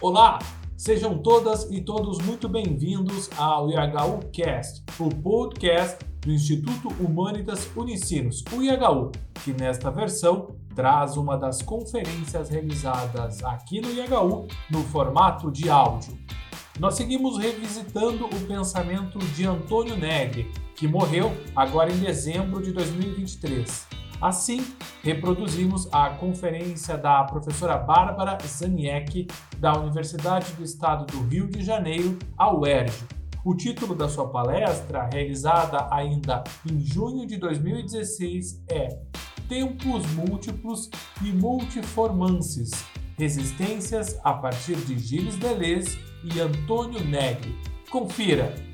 Olá, sejam todas e todos muito bem-vindos ao IHU Cast, o podcast do Instituto Humanitas Unicinos, o IHU, que nesta versão traz uma das conferências realizadas aqui no IHU no formato de áudio. Nós seguimos revisitando o pensamento de Antônio Negri, que morreu agora em dezembro de 2023. Assim, reproduzimos a conferência da professora Bárbara Zaniek, da Universidade do Estado do Rio de Janeiro, a UERJ. O título da sua palestra, realizada ainda em junho de 2016, é Tempos Múltiplos e Multiformances, Resistências a partir de Gilles Deleuze e Antônio Negri. Confira!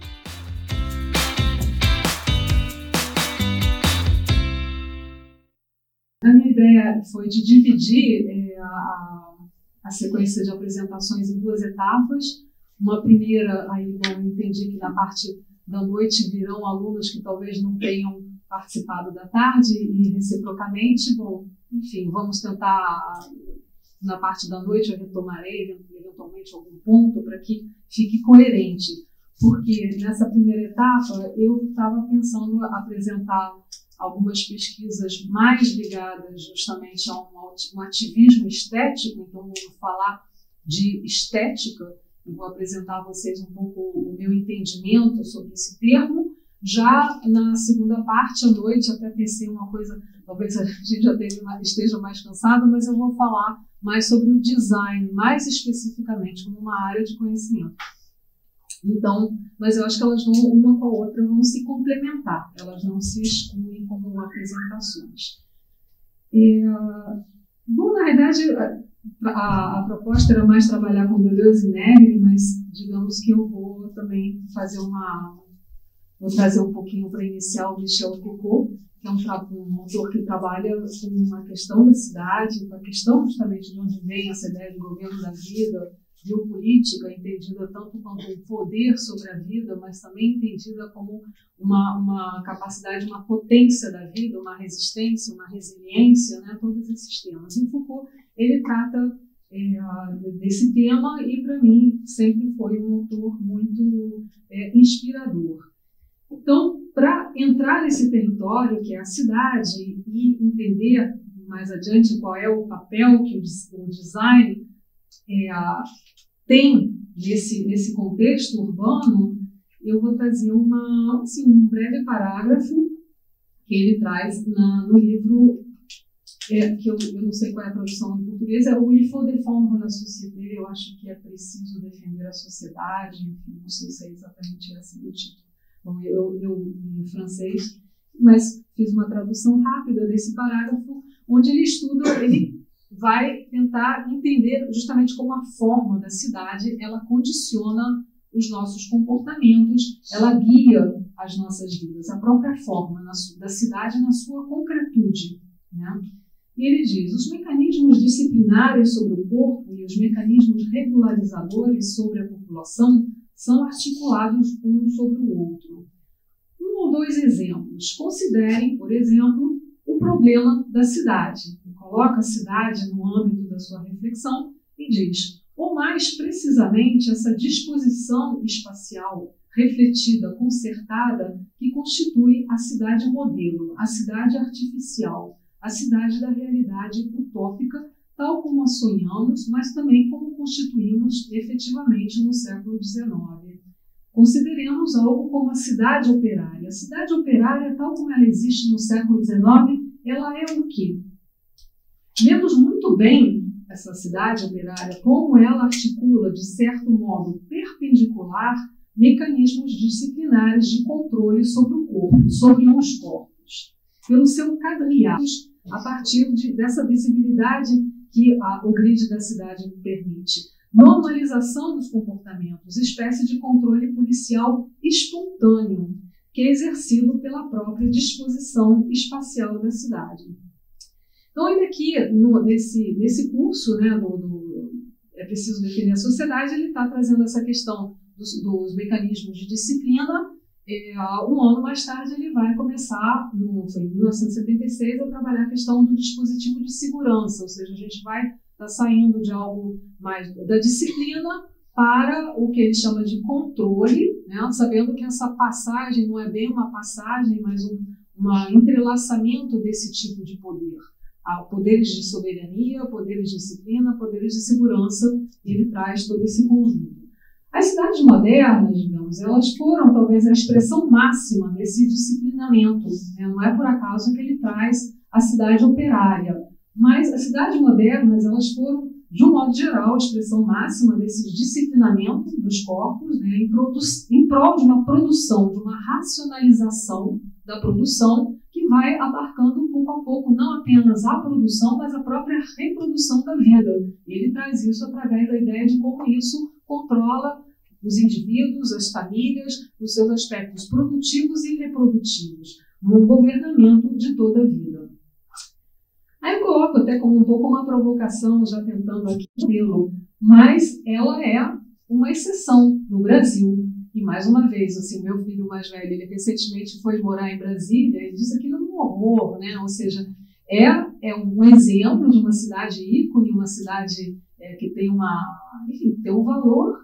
Ideia foi de dividir é, a, a, sequência de apresentações em duas etapas. Uma primeira, aí eu entendi que na parte da noite virão alunos que talvez não tenham participado da tarde e reciprocamente, bom, enfim, vamos tentar na parte da noite eu retomarei eventualmente algum ponto para que fique coerente, porque nessa primeira etapa eu estava pensando apresentar algumas pesquisas mais ligadas justamente a um, ativismo estético, então vou falar de estética vou apresentar a vocês um pouco o meu entendimento sobre esse termo. Já na segunda parte, à noite, até pensei uma coisa, talvez a gente já esteja mais cansado, mas eu vou falar mais sobre o design, mais especificamente como uma área de conhecimento. Então, mas eu acho que elas vão, uma com a outra, vão se complementar, elas não se excluem apresentações. É, bom, na verdade, a, a, proposta era mais trabalhar com Deleuze e Negri, mas digamos que eu vou também fazer uma. Vou trazer um pouquinho para iniciar o Michel Foucault, que é um, um autor que trabalha com uma questão da cidade, com a questão justamente de onde vem essa ideia de governo da vida, biopolítica, entendida tanto quanto um poder sobre a vida, mas também entendida como uma, uma capacidade, uma potência da vida, uma resistência, uma resiliência, né, todos esses temas. E Foucault, ele trata é, desse tema e, para mim, sempre foi um autor muito é, inspirador. Então, para entrar nesse território, que é a cidade, e entender mais adiante qual é o papel que o design é, tem nesse, nesse contexto urbano, eu vou trazer uma, assim, um breve parágrafo que ele traz na, no livro, é, que eu, eu, não sei qual é a tradução em português, é o Il faut défendre la société, eu acho que é preciso defender a sociedade, enfim, não sei se é exatamente esse o título. Bom, eu, eu em francês, mas fiz uma tradução rápida desse parágrafo, onde ele estuda, ele vai tentar entender justamente como a forma da cidade ela condiciona os nossos comportamentos, ela guia as nossas vidas, a própria forma da cidade na sua concretude. Né? E ele diz: os mecanismos disciplinares sobre o corpo e os mecanismos regularizadores sobre a população são articulados um sobre o outro. Um ou dois exemplos. Considerem, por exemplo, o problema da cidade coloca a cidade no âmbito da sua reflexão e diz, ou mais precisamente, essa disposição espacial refletida, concertada, que constitui a cidade modelo, a cidade artificial, a cidade da realidade utópica, tal como a sonhamos, mas também como constituímos efetivamente no século XIX. Consideremos algo como a cidade operária. A cidade operária, tal como ela existe no século XIX, ela é o quê? Vemos muito bem essa cidade operária, como ela articula, de certo modo perpendicular, mecanismos disciplinares de controle sobre o corpo, sobre os corpos, pelo seu quadriado, a partir de, dessa visibilidade que a, o grid da cidade permite. Normalização dos comportamentos, espécie de controle policial espontâneo, que é exercido pela própria disposição espacial da cidade. Então, ainda aqui, no, nesse, nesse curso, né, do, do, É Preciso Definir a Sociedade, ele está trazendo essa questão dos, dos mecanismos de disciplina. É, um ano mais tarde, ele vai começar, no, foi em 1976, a trabalhar a questão do dispositivo de segurança, ou seja, a gente vai está saindo de algo mais da disciplina para o que ele chama de controle, né? sabendo que essa passagem não é bem uma passagem, mas um um entrelaçamento desse tipo de poder. Há poderes de soberania, poderes de disciplina, poderes de segurança, ele traz todo esse conjunto. As cidades modernas, digamos, elas foram talvez a expressão máxima desse disciplinamento. Né? Não é por acaso que ele traz a cidade operária. Mas as cidades modernas, elas foram, de um modo geral, a expressão máxima desse disciplinamento dos corpos, né? em, em prol de uma produção, de uma racionalização da produção, vai abarcando pouco a pouco não apenas a produção, mas a própria reprodução da vida. Ele traz isso através da ideia de como isso controla os indivíduos, as famílias, os seus aspectos produtivos e reprodutivos, no governamento de toda a vida. Aí eu coloco até como um pouco uma provocação, já tentando aqui mas ela é uma exceção no Brasil. E mais uma vez, assim, meu filho mais velho, ele recentemente foi morar em Brasília e disse aquilo é um horror, né? Ou seja, é, é um exemplo de uma cidade ícone, uma cidade é, que tem uma, enfim, tem um valor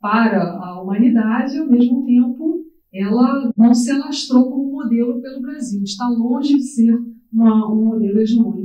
para a humanidade, e ao mesmo tempo ela não se alastrou como modelo pelo Brasil, está longe de ser uma, um modelo hegemônico.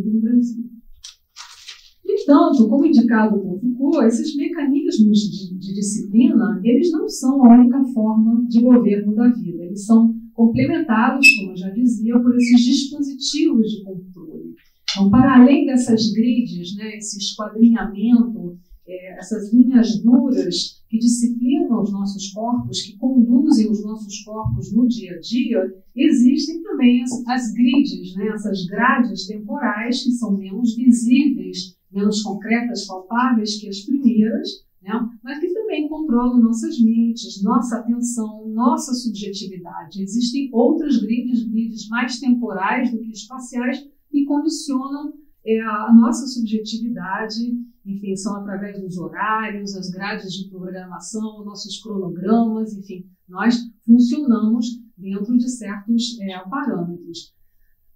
Entanto, como indicado por Foucault, esses mecanismos de, de, disciplina, eles não são a única forma de governo da vida. Eles são complementados, como eu já dizia, por esses dispositivos de controle. Então, para além dessas grids, né, esse esquadrinhamento, é, essas linhas duras que disciplinam os nossos corpos, que conduzem os nossos corpos no dia a dia, existem também as, as grids, né, essas grades temporais que são menos visíveis menos concretas, palpáveis que as primeiras, né? mas que também controlam nossas mentes, nossa atenção, nossa subjetividade. Existem outras grids, grids mais temporais do que espaciais, que condicionam é, a nossa subjetividade, enfim, são através dos horários, as grades de programação, nossos cronogramas, enfim, nós funcionamos dentro de certos é, parâmetros.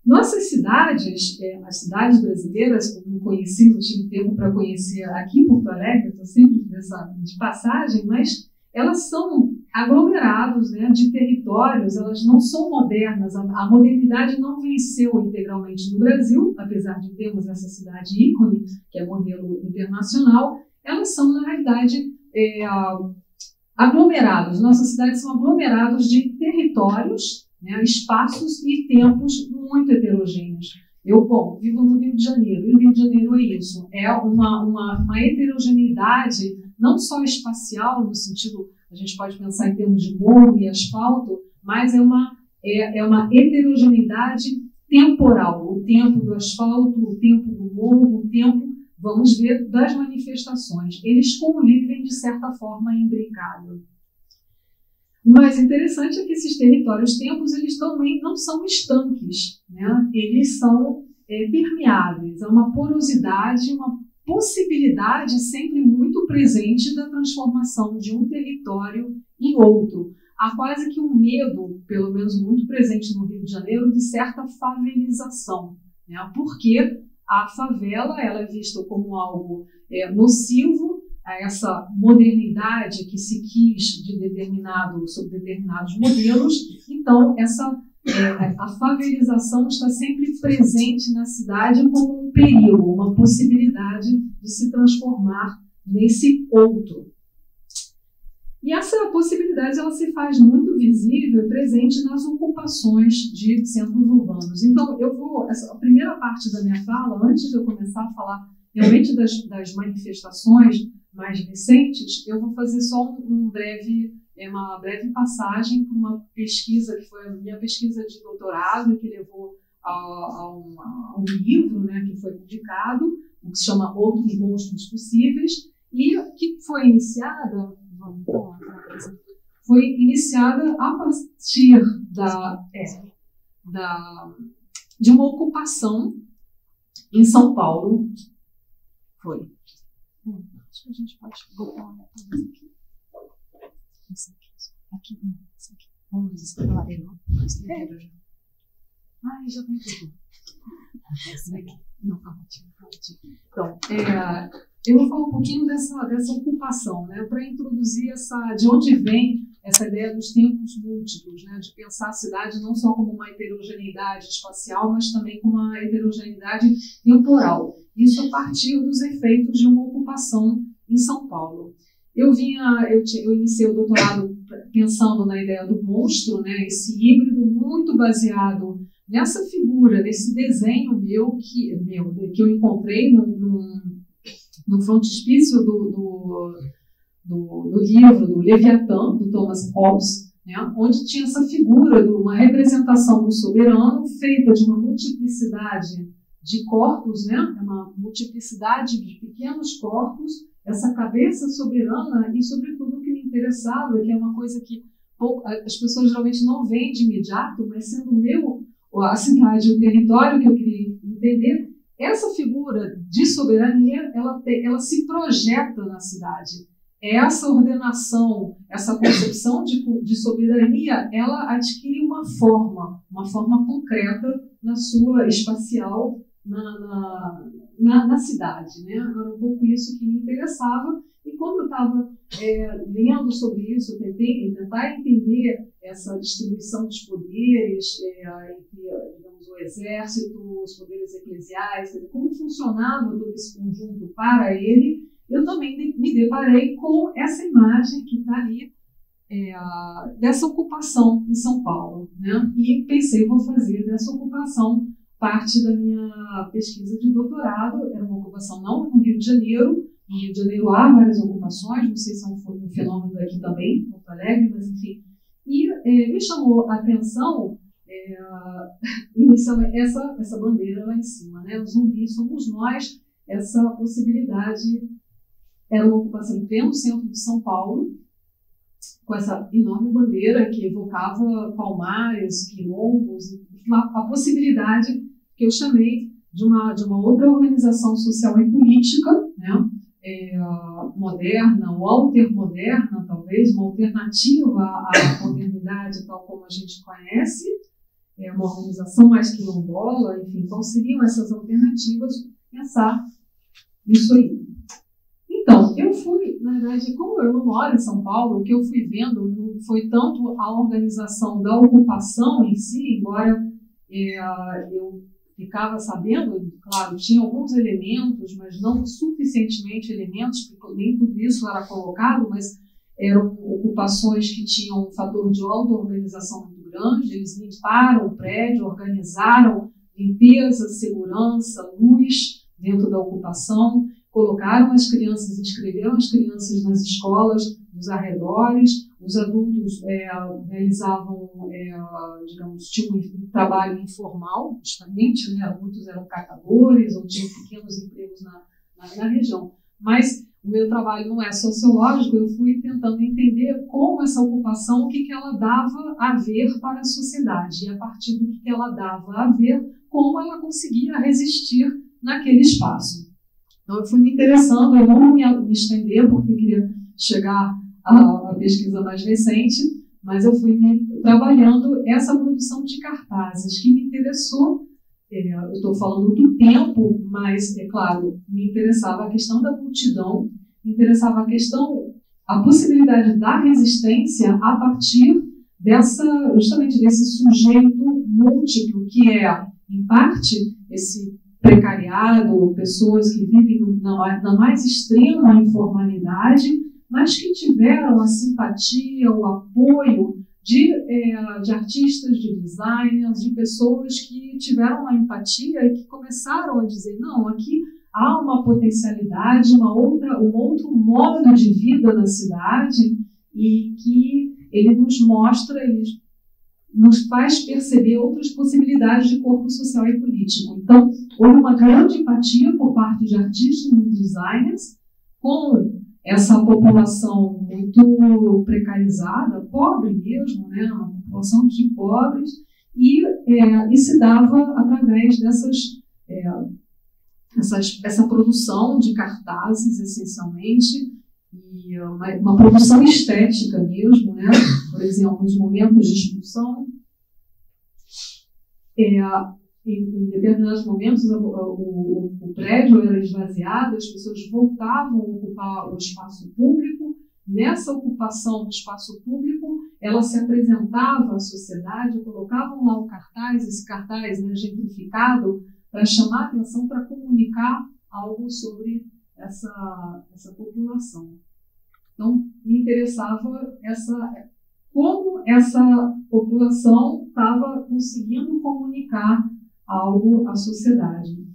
Nossas cidades, é, as cidades brasileiras, como não conheci, não tive tempo para conhecer aqui em Porto Alegre, estou sempre nessa, de passagem, mas elas são aglomerados né, de territórios, elas não são modernas, a, a, modernidade não venceu integralmente no Brasil, apesar de termos essa cidade ícone, que é modelo internacional, elas são, na realidade, é, aglomerados. Nossas cidades são aglomerados de territórios né, espaços e tempos muito heterogêneos. Eu, bom, vivo no Rio de Janeiro, e o Rio de Janeiro é isso, é uma, uma, uma heterogeneidade, não só espacial, no sentido, a gente pode pensar em termos de morro e asfalto, mas é uma, é, é uma heterogeneidade temporal, o tempo do asfalto, o tempo do morro, o tempo, vamos ver, das manifestações. Eles convivem, de certa forma, imbricado. O mais interessante é que esses territórios tempos eles também não são estanques, né? eles são é, permeáveis, há uma porosidade, uma possibilidade sempre muito presente da transformação de um território em outro. Há quase que um medo, pelo menos muito presente no Rio de Janeiro, de certa favelização, né? porque a favela ela é vista como algo é, nocivo a essa modernidade que se quis de determinado, sobre determinados modelos. Então, essa é, a favelização está sempre presente na cidade como um perigo, uma possibilidade de se transformar nesse outro. E essa possibilidade ela se faz muito visível e presente nas ocupações de centros urbanos. Então, eu vou, essa, a primeira parte da minha fala, antes de eu começar a falar realmente das, das manifestações mais recentes, eu vou fazer só um, breve, é uma breve passagem por uma pesquisa que foi a minha pesquisa de doutorado, que levou a, a, um, a um, livro né, que foi publicado, que se chama Outros Monstros Possíveis, e que foi iniciada, vamos foi iniciada a partir da, é, da, de uma ocupação em São Paulo. Foi Que a gente pode botar talvez aqui. Isso aqui. Aqui não, isso aqui. Vamos ver se. É. Ai, já tem tudo. Não. Então, é, eu vou falar um pouquinho dessa, dessa ocupação, né, para introduzir essa, de onde vem essa ideia dos tempos múltiplos, né, de pensar a cidade não só como uma heterogeneidade espacial, mas também como uma heterogeneidade temporal. Isso a partir dos efeitos de uma ocupação em São Paulo. Eu vinha, eu, eu iniciei o doutorado pensando na ideia do monstro, né, esse híbrido muito baseado nessa figura, nesse desenho meu que, meu, que eu encontrei no, no, no frontispício do, do, do, do, livro do Leviatã, do Thomas Hobbes, né, onde tinha essa figura de uma representação do soberano feita de uma multiplicidade de corpos, né, uma multiplicidade de pequenos corpos, essa cabeça soberana e, sobretudo, o que me interessava, que é uma coisa que as pessoas geralmente não veem de imediato, mas sendo meu a cidade, o território que eu queria entender, essa figura de soberania, ela, ela se projeta na cidade. Essa ordenação, essa concepção de, de soberania, ela adquire uma forma, uma forma concreta na sua espacial na, na, na, na cidade. Né? Era um pouco isso que me interessava. E quando eu estava é, lendo sobre isso, tentei tentar entender essa distribuição dos poderes é, entre digamos, o exército, os poderes eclesiais, como funcionava todo esse conjunto para ele, eu também me deparei com essa imagem que está ali é, dessa ocupação em São Paulo. Né? E pensei, vou fazer dessa ocupação parte da minha pesquisa de doutorado. Era uma ocupação não no Rio de Janeiro. No Rio de Janeiro há várias ocupações, não sei se é um, fenômeno daqui também, Porto Alegre, mas enfim. E é, me chamou a atenção é, inicialmente essa, essa bandeira lá em cima, né? Os zumbis somos nós, essa possibilidade era uma ocupação em pleno centro de São Paulo, com essa enorme bandeira que evocava palmares, quilombos, a possibilidade que eu chamei de uma, de uma outra organização social e política, né, é, moderna ou altermoderna, talvez, uma alternativa à modernidade tal como a gente conhece, é uma organização mais quilombola, enfim, quais seriam essas alternativas? Pensar nisso aí. Então, eu fui, na verdade, como eu não moro em São Paulo, o que eu fui vendo não foi tanto a organização da ocupação em si, embora é, eu ficava sabendo, claro, tinha alguns elementos, mas não suficientemente elementos, porque nem tudo isso era colocado, mas eram ocupações que tinham um fator de auto-organização muito grande, eles limparam o prédio, organizaram limpeza, segurança, luz dentro da ocupação, colocaram as crianças, inscreveram as crianças nas escolas dos arredores, os adultos é, realizavam, é, digamos, um trabalho informal, justamente, né? muitos eram catadores ou tinham pequenos empregos na, na, na região. Mas o meu trabalho não é sociológico, eu fui tentando entender como essa ocupação, o que, que ela dava a ver para a sociedade, e a partir do que, que ela dava a ver, como ela conseguia resistir naquele espaço. Então, eu fui me interessando, eu não me, me estender, porque eu queria chegar à, à pesquisa mais recente, mas eu fui trabalhando essa produção de cartazes, que me interessou. É, eu estou falando do tempo, mas, é claro, me interessava a questão da multidão, me interessava a questão, a possibilidade da resistência a partir dessa, justamente desse sujeito múltiplo, que é, em parte, esse precariado, pessoas que vivem na mais extrema informalidade, mas que tiveram a simpatia, o apoio de, é, de artistas, de designers, de pessoas que tiveram a empatia e que começaram a dizer: não, aqui há uma potencialidade, uma outra, um outro modo de vida na cidade e que ele nos mostra, ele nos faz perceber outras possibilidades de corpo social e político. Então, houve uma grande empatia por parte de artistas e designers com essa população muito precarizada, pobre mesmo, né, uma população de pobres, e, é, e se dava através dessas, é, essas, essa produção de cartazes, essencialmente, e uma, uma, produção estética mesmo, né? por exemplo, os momentos de expulsão. é, em, em, determinados momentos o, o, o, prédio era esvaziado, as pessoas voltavam a ocupar o espaço público. Nessa ocupação do espaço público, ela se apresentava à sociedade, colocavam lá o cartaz, esse cartaz né, gentrificado, para chamar atenção, para comunicar algo sobre essa, essa população. Então, me interessava essa, como essa população estava conseguindo comunicar algo à sociedade.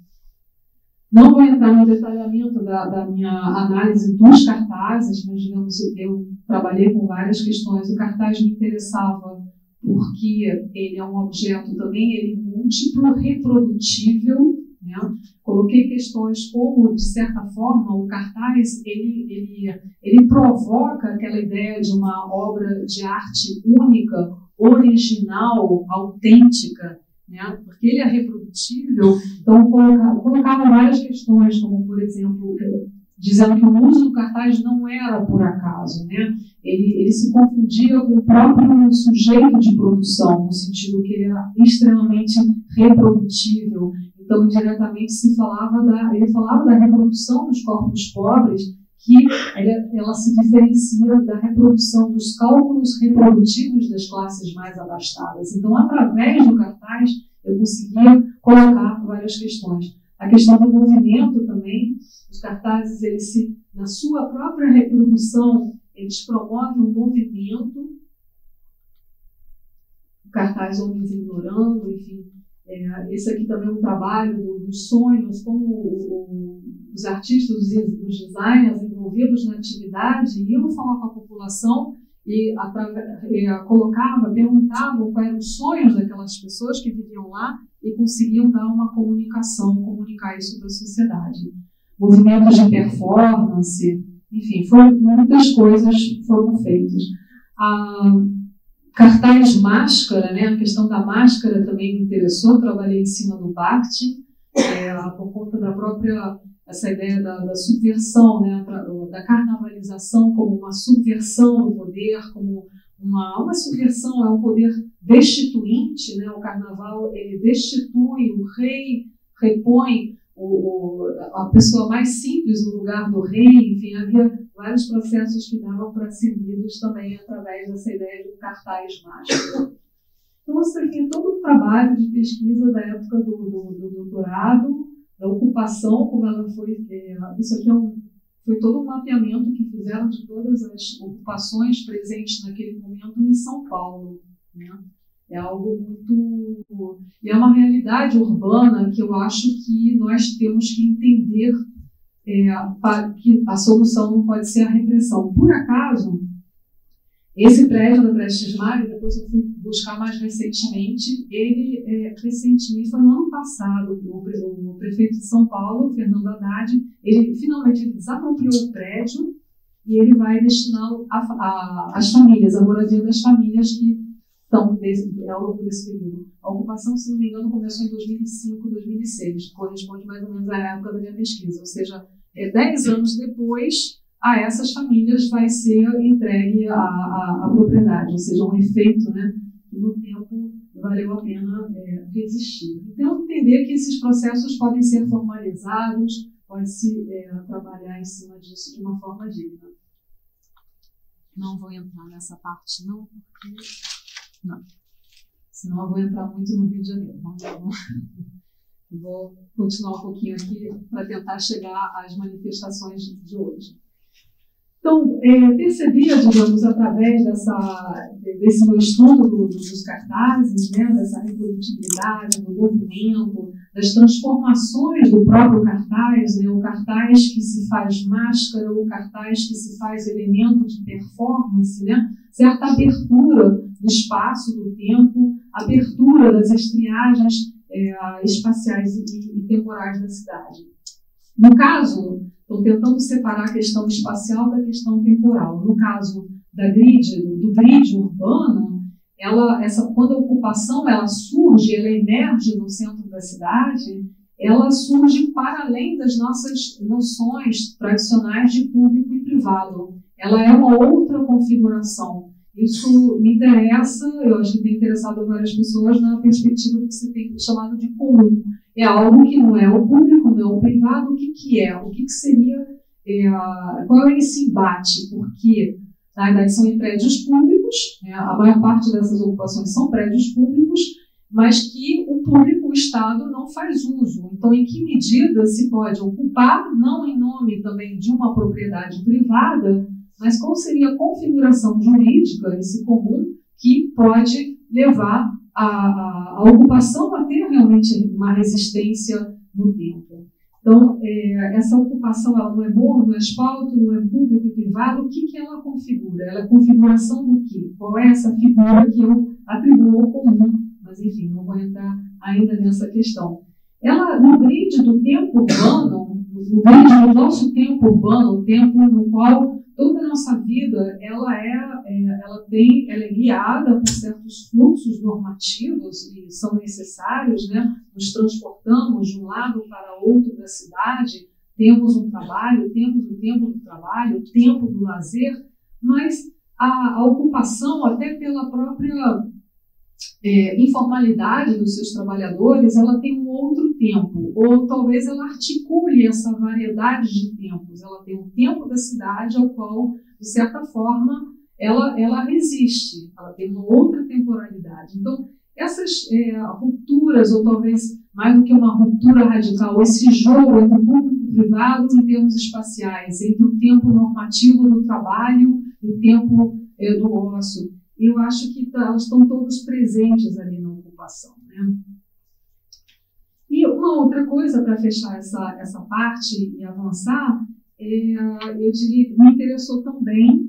Não vou entrar no detalhamento da, da, minha análise dos cartazes, mas, digamos, eu trabalhei com várias questões. O cartaz me interessava porque ele é um objeto também ele múltiplo, reprodutível, né? Coloquei questões como, de certa forma, o cartaz ele, ele, ele provoca aquela ideia de uma obra de arte única, original, autêntica, né? porque ele é reprodutível. Então, colocava, várias questões, como, por exemplo, dizendo que o uso do cartaz não era por acaso, né? Ele, ele se confundia com o próprio sujeito de produção, no sentido que ele era extremamente reprodutível. Então, indiretamente se falava da, ele falava da reprodução dos corpos pobres, que ela, ela se diferencia da reprodução dos cálculos reprodutivos das classes mais abastadas. Então, através do cartaz, eu conseguia colocar várias questões. A questão do movimento também, os cartazes, eles se, na sua própria reprodução, eles promovem um movimento, o cartaz Homens Ignorando, enfim. É, esse aqui também é um trabalho do, dos sonhos, como o, o, os artistas, os, os designers envolvidos na atividade iam falar com a população e, e colocava, perguntavam quais eram os sonhos daquelas pessoas que viviam lá e conseguiam dar uma comunicação, comunicar isso para a sociedade. Movimentos de performance, enfim, foram, muitas coisas foram feitas. A cartaz máscara, né, a questão da máscara também me interessou, trabalhei em cima do Bakhtin, é, por conta da própria essa ideia da, da subversão, né, da carnavalização como uma subversão do poder, como uma, uma subversão, é um poder destituinte, né, o carnaval ele destitui, o rei repõe o, o, a pessoa mais simples no lugar do rei, enfim, havia vários processos que davam para ser lidos também através dessa ideia de um cartaz mágico. Então, aqui é todo um trabalho de pesquisa da época do, do, do doutorado, da ocupação, como ela foi. É, isso aqui é um, foi todo um mapeamento que fizeram de todas as ocupações presentes naquele momento em São Paulo. Né? É algo muito. E é uma realidade urbana que eu acho que nós temos que entender é, que a solução não pode ser a repressão. Por acaso, esse prédio da Prestes Maia, depois eu fui buscar mais recentemente, ele é, recentemente, foi no ano passado, o, prefeito de São Paulo, Fernando Haddad, ele finalmente desapropriou o prédio e ele vai destiná-lo às famílias, à moradia das famílias que estão desse, ao longo desse período. A ocupação, se não me engano, começou em 2005, 2006, corresponde mais ou menos à época da minha pesquisa, ou seja, é, 10 anos depois a essas famílias vai ser entregue a, a, a propriedade, ou seja, um efeito né, que no tempo valeu a pena é, resistir. Então, entender que esses processos podem ser formalizados, pode-se é, trabalhar em cima disso de uma forma digna. Não vou entrar nessa parte, não, porque. Não. Senão eu vou entrar muito no Rio de Janeiro. Vamos, vamos. Vou continuar um pouquinho aqui para tentar chegar às manifestações de hoje. Então, é, percebia, digamos, através dessa, desse meu estudo do, dos cartazes, né, dessa reprodutibilidade, do movimento, das transformações do próprio cartaz, né, o cartaz que se faz máscara, o cartaz que se faz elemento de performance, né, certa abertura do espaço, do tempo, abertura das estriagens é, espaciais e, e temporais da cidade. No caso Estou tentando separar a questão espacial da questão temporal. No caso da grid, do, grid urbano, ela, essa, quando a ocupação ela surge, ela emerge no centro da cidade, ela surge para além das nossas noções tradicionais de público e privado. Ela é uma outra configuração. Isso me interessa, eu acho que tem interessado várias pessoas na perspectiva do que você tem chamado de comum. É algo que não é o público, não é o privado, o que, que é? O que, que seria, é, qual é esse embate? Porque, na verdade, são em prédios públicos, né, a maior parte dessas ocupações são prédios públicos, mas que o público, o Estado, não faz uso. Então, em que medida se pode ocupar, não em nome também de uma propriedade privada, mas qual seria a configuração jurídica, esse comum, que pode levar a, a, ocupação a ter realmente uma resistência no tempo? Então, é, essa ocupação ela não é morro, não é asfalto, não é público e privado. O que, que ela configura? Ela é configuração do quê? Qual é essa figura que eu atribuo ao comum? Mas, enfim, não vou entrar ainda nessa questão. Ela, no grid do tempo urbano, no grid do nosso tempo urbano, o tempo no qual toda a nossa vida ela é, é, ela tem, ela é guiada por certos fluxos normativos e são necessários, né? Nos transportamos de um lado para outro da cidade, temos um trabalho, temos o tempo do trabalho, o tempo do lazer, mas a, a ocupação, até pela própria é, informalidade dos seus trabalhadores, ela tem outro tempo, ou talvez ela articule essa variedade de tempos. Ela tem um tempo da cidade ao qual, de certa forma, ela, ela resiste, ela tem uma outra temporalidade. Então, essas é, rupturas, ou talvez mais do que uma ruptura radical, esse jogo entre o público e privado em termos espaciais, entre o tempo normativo do trabalho e o tempo é, do ócio, eu acho que tá, elas estão todos presentes ali na ocupação. Né? Uma outra coisa, para fechar essa, essa parte e avançar, é, eu diria me interessou também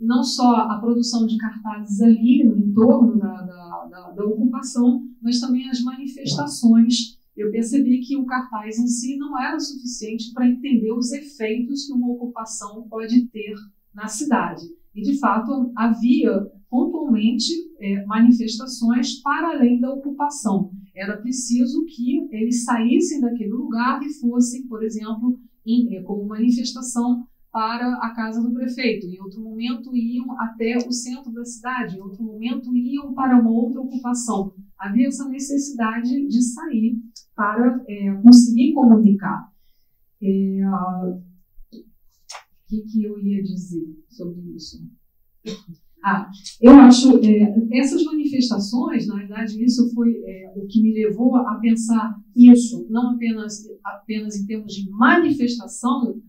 não só a produção de cartazes ali no entorno da, da, da, da ocupação, mas também as manifestações. Eu percebi que o cartaz em si não era suficiente para entender os efeitos que uma ocupação pode ter na cidade. E, de fato, havia pontualmente é, manifestações para além da ocupação. Era preciso que eles saíssem daquele lugar e fossem, por exemplo, em, é, como manifestação para a casa do prefeito. Em outro momento iam até o centro da cidade. Em outro momento iam para uma outra ocupação. Havia essa necessidade de sair para é, conseguir comunicar. É, o que, que eu ia dizer sobre isso? Ah, eu acho é, essas manifestações, na verdade, isso foi é, o que me levou a pensar isso, não apenas, apenas em termos de manifestação,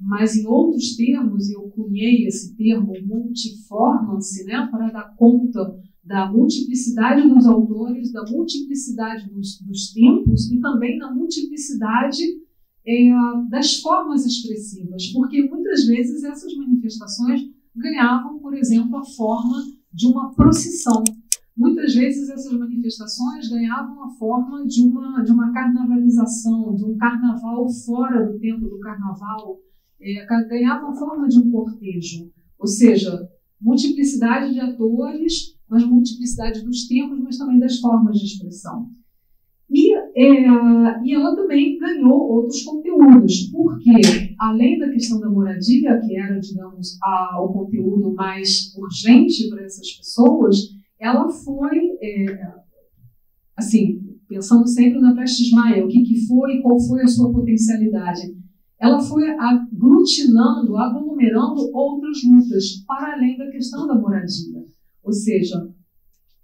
mas em outros termos, eu cunhei esse termo multiformance, né, para dar conta da multiplicidade dos autores, da multiplicidade dos, dos tempos e também da multiplicidade é, das formas expressivas, porque muitas vezes essas manifestações ganhavam, por exemplo, a forma de uma procissão. Muitas vezes essas manifestações ganhavam a forma de uma, de uma carnavalização, de um carnaval fora do tempo do carnaval, é, ganhavam a forma de um cortejo. Ou seja, multiplicidade de atores, mas multiplicidade dos tempos, mas também das formas de expressão. E, é, e ela também ganhou outros conteúdos, porque, além da questão da moradia, que era, digamos, a, o conteúdo mais urgente para essas pessoas, ela foi, é, assim, pensando sempre na Prestes Maia, o que, que foi, qual foi a sua potencialidade. Ela foi aglutinando, aglomerando outras lutas, para além da questão da moradia. Ou seja,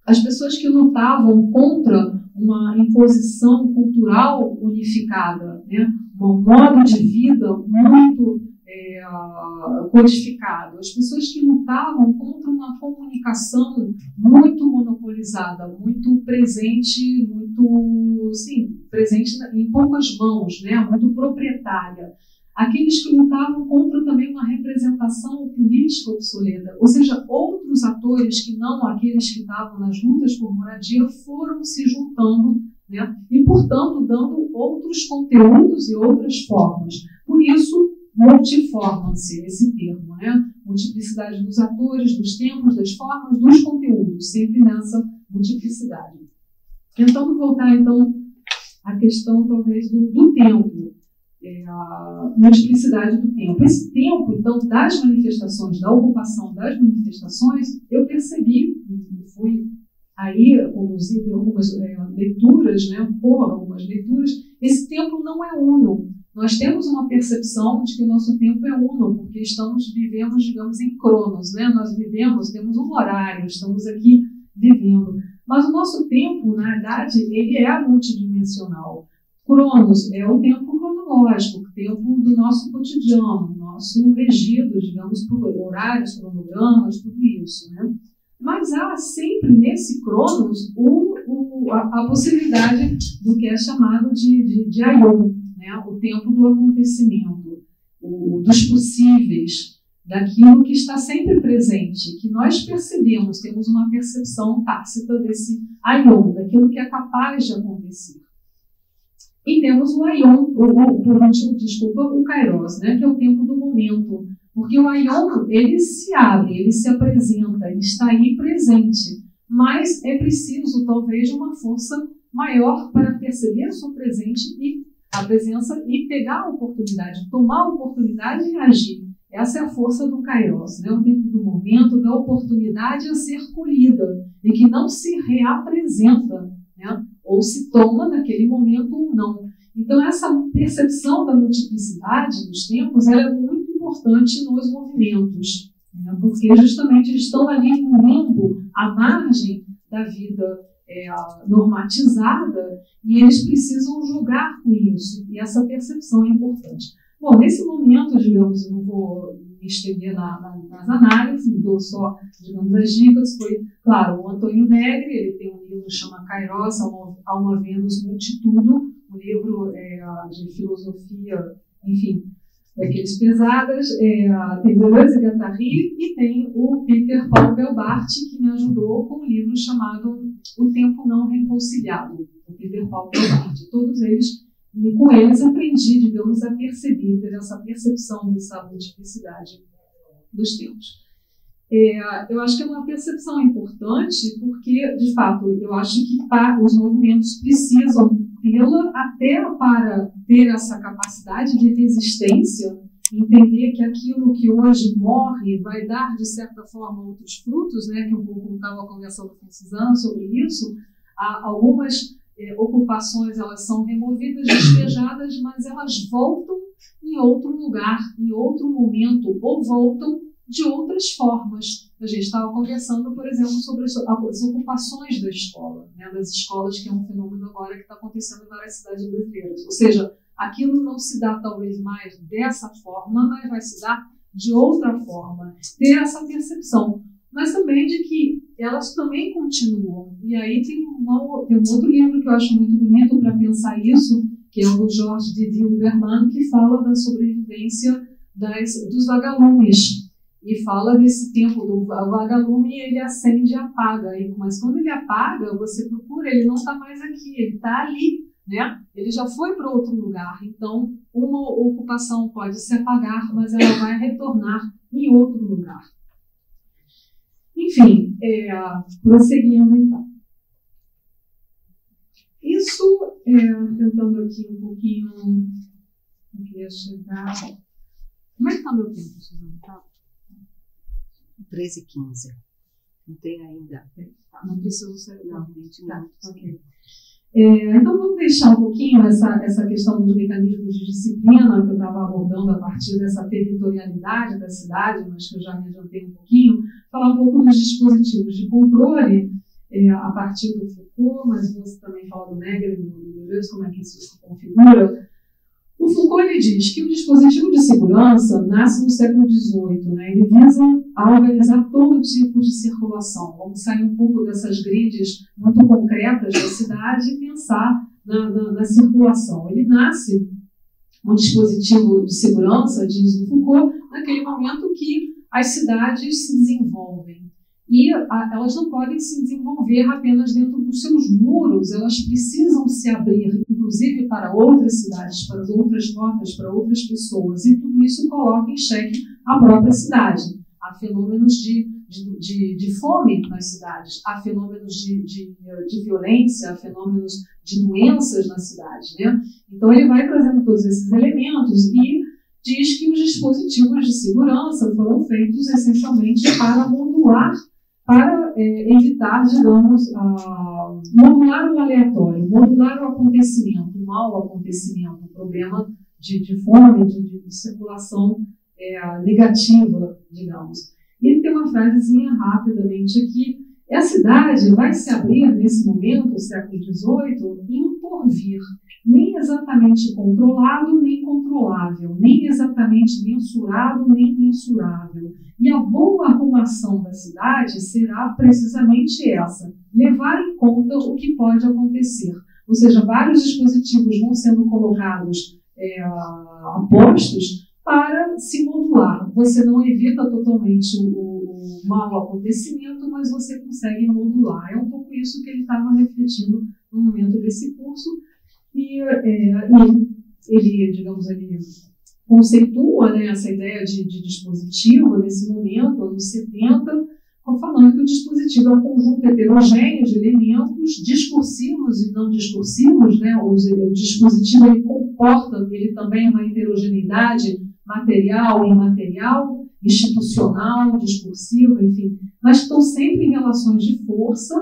as pessoas que lutavam contra uma imposição cultural unificada, né? um modo de vida muito é, codificado. As pessoas que lutavam contra uma comunicação muito monopolizada, muito presente, muito, sim, presente em poucas mãos, né? muito proprietária aqueles que lutavam contra também uma representação política obsoleta, ou seja, outros atores que não aqueles que estavam nas lutas por moradia foram se juntando né, e, portanto, dando outros conteúdos e outras formas. Por isso, multiformance, esse termo, né? multiplicidade dos atores, dos tempos, das formas, dos conteúdos, sempre nessa multiplicidade. Tentando voltar, então, à questão, talvez, do, do tempo. É, multiplicidade do tempo. Esse tempo, então, das manifestações, da ocupação das manifestações, eu percebi, fui aí conduzido em algumas é, leituras, né, por algumas leituras, esse tempo não é uno. Nós temos uma percepção de que o nosso tempo é uno, porque estamos vivemos, digamos, em cronos, né? Nós vivemos, temos um horário, estamos aqui vivendo. Mas o nosso tempo, na verdade, ele é multidimensional. Cronos é o tempo cronológico, o tempo do nosso cotidiano, nosso regido, digamos, por horários, cronogramas, tudo isso, né? Mas há sempre nesse Cronos o, o, a, a, possibilidade do que é chamado de, de, de né? o tempo do acontecimento, o, dos possíveis, daquilo que está sempre presente, que nós percebemos, temos uma percepção tácita desse Aion, daquilo que é capaz de acontecer. E temos o Aion, o, o, desculpa, o Kairos, né? que é o tempo do momento, porque o Aion, ele se abre, ele se apresenta, ele está aí presente. Mas é preciso, talvez, uma força maior para perceber a sua presente e a presença e pegar a oportunidade, tomar a oportunidade e agir. Essa é a força do Kairos, né? o tempo do momento, da oportunidade a ser colhida e que não se reapresenta, né? Ou se toma naquele momento ou não. Então, essa percepção da multiplicidade dos tempos é muito importante nos movimentos, né? porque justamente eles estão ali um limbo, à margem da vida é, normatizada, e eles precisam jogar com isso, e essa percepção é importante. Bom, nesse momento, digamos, eu não vou estender na, na, nas análises, dou só, digamos, as dicas, foi, claro, o Antônio Negri, ele tem um livro que chama Kairos, a uma Vênus Multitudo, um livro é, de filosofia, enfim, daqueles pesadas, é, tem Deleuze Guattari e tem o Peter Paul Belbart, que me ajudou com um livro chamado O Tempo Não Reconciliado, o Peter Paul Belbart. Todos eles, e com eles aprendi, digamos, a perceber, ter essa percepção dessa multiplicidade dos tempos. É, eu acho que é uma percepção importante, porque, de fato, eu acho que os movimentos precisam tê-la até para ter essa capacidade de resistência, entender que aquilo que hoje morre vai dar, de certa forma, outros frutos, né, que um pouco estava conversando com Suzana sobre isso, algumas é, ocupações elas são removidas, despejadas, mas elas voltam em outro lugar, em outro momento, ou voltam de outras formas. A gente estava conversando, por exemplo, sobre as, as ocupações da escola, né, das escolas, que é um fenômeno agora que está acontecendo em várias cidades brasileiras. Ou seja, aquilo não se dá talvez mais dessa forma, mas vai se dar de outra forma. Ter essa percepção, mas também de que elas também continuam. E aí tem, tem um outro livro que eu acho muito bonito para pensar isso, que é o do Jorge Didi Huberman, que fala da sobrevivência das, dos vagalumes e fala desse tempo do vagalume ele acende e apaga. Mas quando ele apaga, você procura, ele não está mais aqui, ele está ali, né? Ele já foi para outro lugar. Então, uma ocupação pode se apagar, mas ela vai retornar em outro lugar. Enfim, é, prosseguindo então. Isso, é, tentando aqui um pouquinho, eu queria chegar. Como é que está meu tempo, Suzana? Tá? 13 e 15. Não tem ainda. Não preciso ser. Não, 20 tá, ok. É, então, vamos deixar um pouquinho essa, essa questão dos mecanismos de disciplina que eu estava abordando a partir dessa territorialidade da cidade, mas que eu já me adiantei um pouquinho, falar um pouco dos dispositivos de controle é, a partir do Foucault, mas você também fala do Negri, do Deleuze, como é que isso se configura. O Foucault diz que o dispositivo de segurança nasce no século XVIII, né? ele visa organizar todo tipo de circulação. Vamos sair um pouco dessas grids muito concretas da cidade e pensar na, na, na circulação. Ele nasce um dispositivo de segurança, diz o Foucault, naquele momento que as cidades se desenvolvem. E a, elas não podem se desenvolver apenas dentro dos seus muros, elas precisam se abrir, inclusive para outras cidades, para outras rotas, para outras pessoas. E tudo isso coloca em xeque a própria cidade. Há fenômenos de de, de, de fome nas cidades, há fenômenos de, de, de, violência, há fenômenos de doenças na cidade. Né? Então, ele vai trazendo todos esses elementos e diz que os dispositivos de segurança foram feitos essencialmente para modular, para é, evitar, digamos, uh, modular o aleatório, modular o acontecimento, o mau acontecimento, o problema de, de fome, de, de circulação é, negativa, digamos. Ele tem uma frasezinha rapidamente aqui. A cidade vai se abrir nesse momento, século XVIII, em um porvir, nem exatamente controlado, nem controlável, nem exatamente mensurado, nem mensurável. E a boa arrumação da cidade será precisamente essa: levar em conta o que pode acontecer. Ou seja, vários dispositivos vão sendo colocados é, a postos para se modular. Você não evita totalmente o, o mau acontecimento, mas você consegue modular. É um pouco isso que ele estava refletindo no momento desse curso. E, é, ele, digamos, ele conceitua né, essa ideia de, de dispositivo nesse momento, anos 70, falando que o dispositivo é um conjunto heterogêneo de elementos discursivos e não discursivos, né? o dispositivo ele comporta, ele também é uma heterogeneidade material e imaterial, institucional, discursivo, enfim, mas estão sempre em relações de força,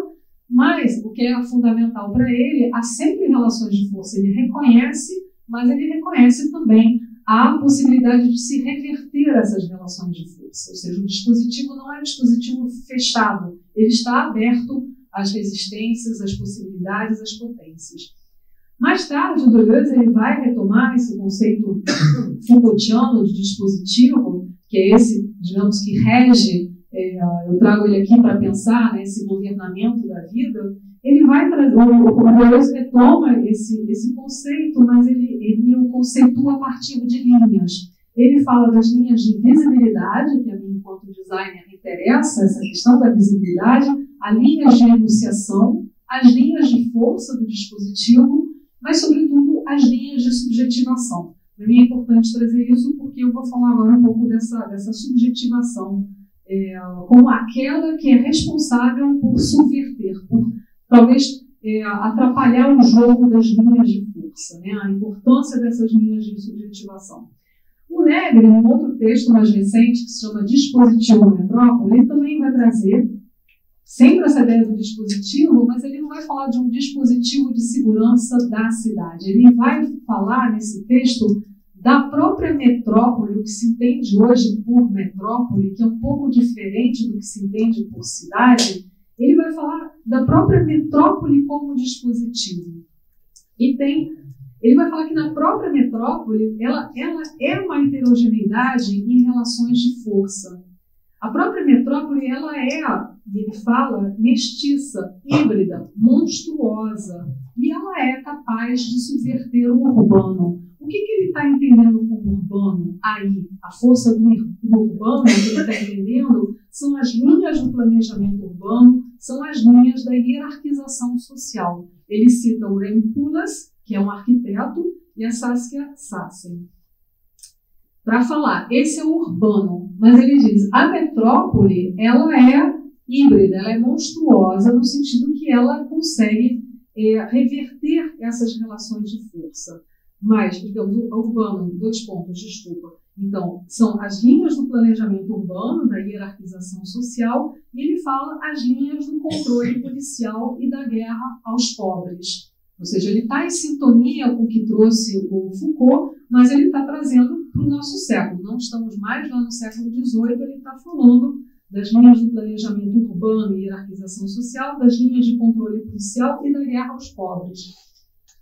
mas o que é fundamental para ele, há sempre relações de força, ele reconhece, mas ele reconhece também a possibilidade de se reverter essas relações de força. Ou seja, o dispositivo não é um dispositivo fechado, ele está aberto às resistências, às possibilidades, às potências. Mais tarde, o Deleuze ele vai retomar esse conceito Foucaultiano de dispositivo, que é esse, digamos, que rege, eu trago ele aqui para pensar nesse né, governamento da vida, ele vai trazer, o Deleuze retoma esse, esse conceito, mas ele, ele o conceitua a partir de linhas. Ele fala das linhas de visibilidade, que a mim, enquanto designer, me interessa, essa questão da visibilidade, as linhas de enunciação, as linhas de força do dispositivo, mas, sobretudo, as linhas de subjetivação. Para mim é importante trazer isso porque eu vou falar agora um pouco dessa, dessa subjetivação é, como aquela que é responsável por subverter, por talvez é, atrapalhar o jogo das linhas de força, né? a importância dessas linhas de subjetivação. O Negri, em outro texto mais recente, que se chama Dispositivo Metrópole, ele também vai trazer sempre essa ideia do dispositivo, mas ele não vai falar de um dispositivo de segurança da cidade. Ele vai falar nesse texto da própria metrópole, o que se entende hoje por metrópole, que é um pouco diferente do que se entende por cidade, ele vai falar da própria metrópole como dispositivo. E tem, ele vai falar que na própria metrópole ela, ela é uma heterogeneidade em relações de força. A própria metrópole ela é, ele fala, mestiça, híbrida, monstruosa, e ela é capaz de subverter o urbano. O que, que ele está entendendo como urbano aí? A força do, do urbano que ele está entendendo são as linhas do planejamento urbano, são as linhas da hierarquização social. Ele cita o Rem Koolhaas, que é um arquiteto, e a Saskia Sassen. Para falar, esse é o urbano, mas ele diz, a metrópole, ela é híbrida, ela é monstruosa no sentido que ela consegue é, reverter essas relações de força. Mas, digamos, o urbano, dois pontos, desculpa, então, são as linhas do planejamento urbano, da hierarquização social, e ele fala as linhas do controle policial e da guerra aos pobres. Ou seja, ele está em sintonia com o que trouxe o Foucault, mas ele está trazendo para o nosso século. Não estamos mais lá no século XVIII, ele está falando das linhas do planejamento urbano e hierarquização social, das linhas de controle policial e da guerra aos pobres.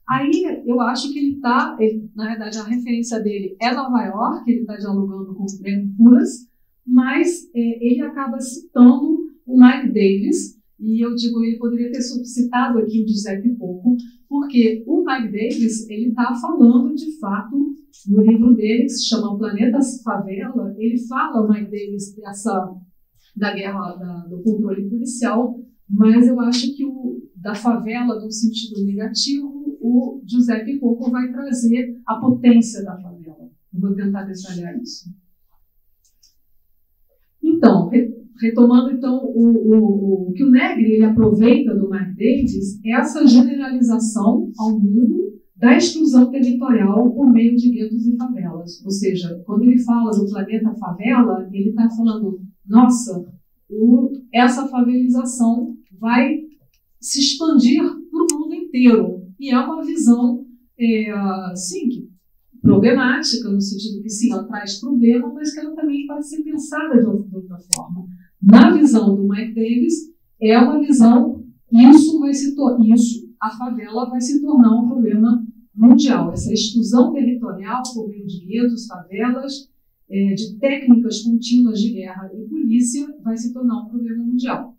Aí eu acho que ele está, na verdade, a referência dele é Nova York, ele está dialogando com o Graham Puras, mas é, ele acaba citando o Mike Davis, e eu digo, ele poderia ter citado aqui o Giuseppe Pouco, porque o Mike Davis, ele está falando, de fato, no livro dele, que se chama O Planeta Favela, ele fala, o Mike Davis, dessa, da guerra, da, do controle policial, mas eu acho que o da favela, no sentido negativo, o Giuseppe Coco vai trazer a potência da favela. Eu vou tentar detalhar isso. Então, retomando então o, o, o, que o Negri ele aproveita do Mark Davis é essa generalização ao mundo da exclusão territorial por meio de guetos e favelas. Ou seja, quando ele fala do planeta favela, ele está falando, nossa, o, essa favelização vai se expandir para o mundo inteiro. E é uma visão, é, sim, problemática, no sentido que sim, ela traz problema, mas que ela também pode ser pensada de outra forma. Na visão do Mike Davis, é uma visão, isso vai se isso, a favela vai se tornar um problema mundial. Essa exclusão territorial por meio de guetos, favelas, é, de técnicas contínuas de guerra e polícia vai se tornar um problema mundial.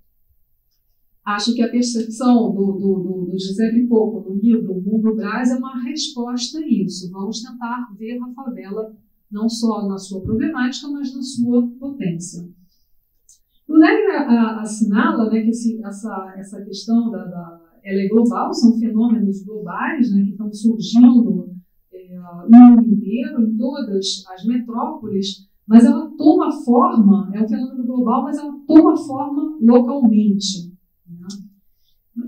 Acho que a percepção do, do, do, Giuseppe Coco no livro O Mundo Brás é uma resposta a isso. Vamos tentar ver a favela não só na sua problemática, mas na sua potência. O Negri assinala né, que esse, essa, essa questão da, da, ela é global, são fenômenos globais né, que estão surgindo é, no mundo inteiro, em todas as metrópoles, mas ela toma forma, é um fenômeno global, mas ela toma forma localmente. Né?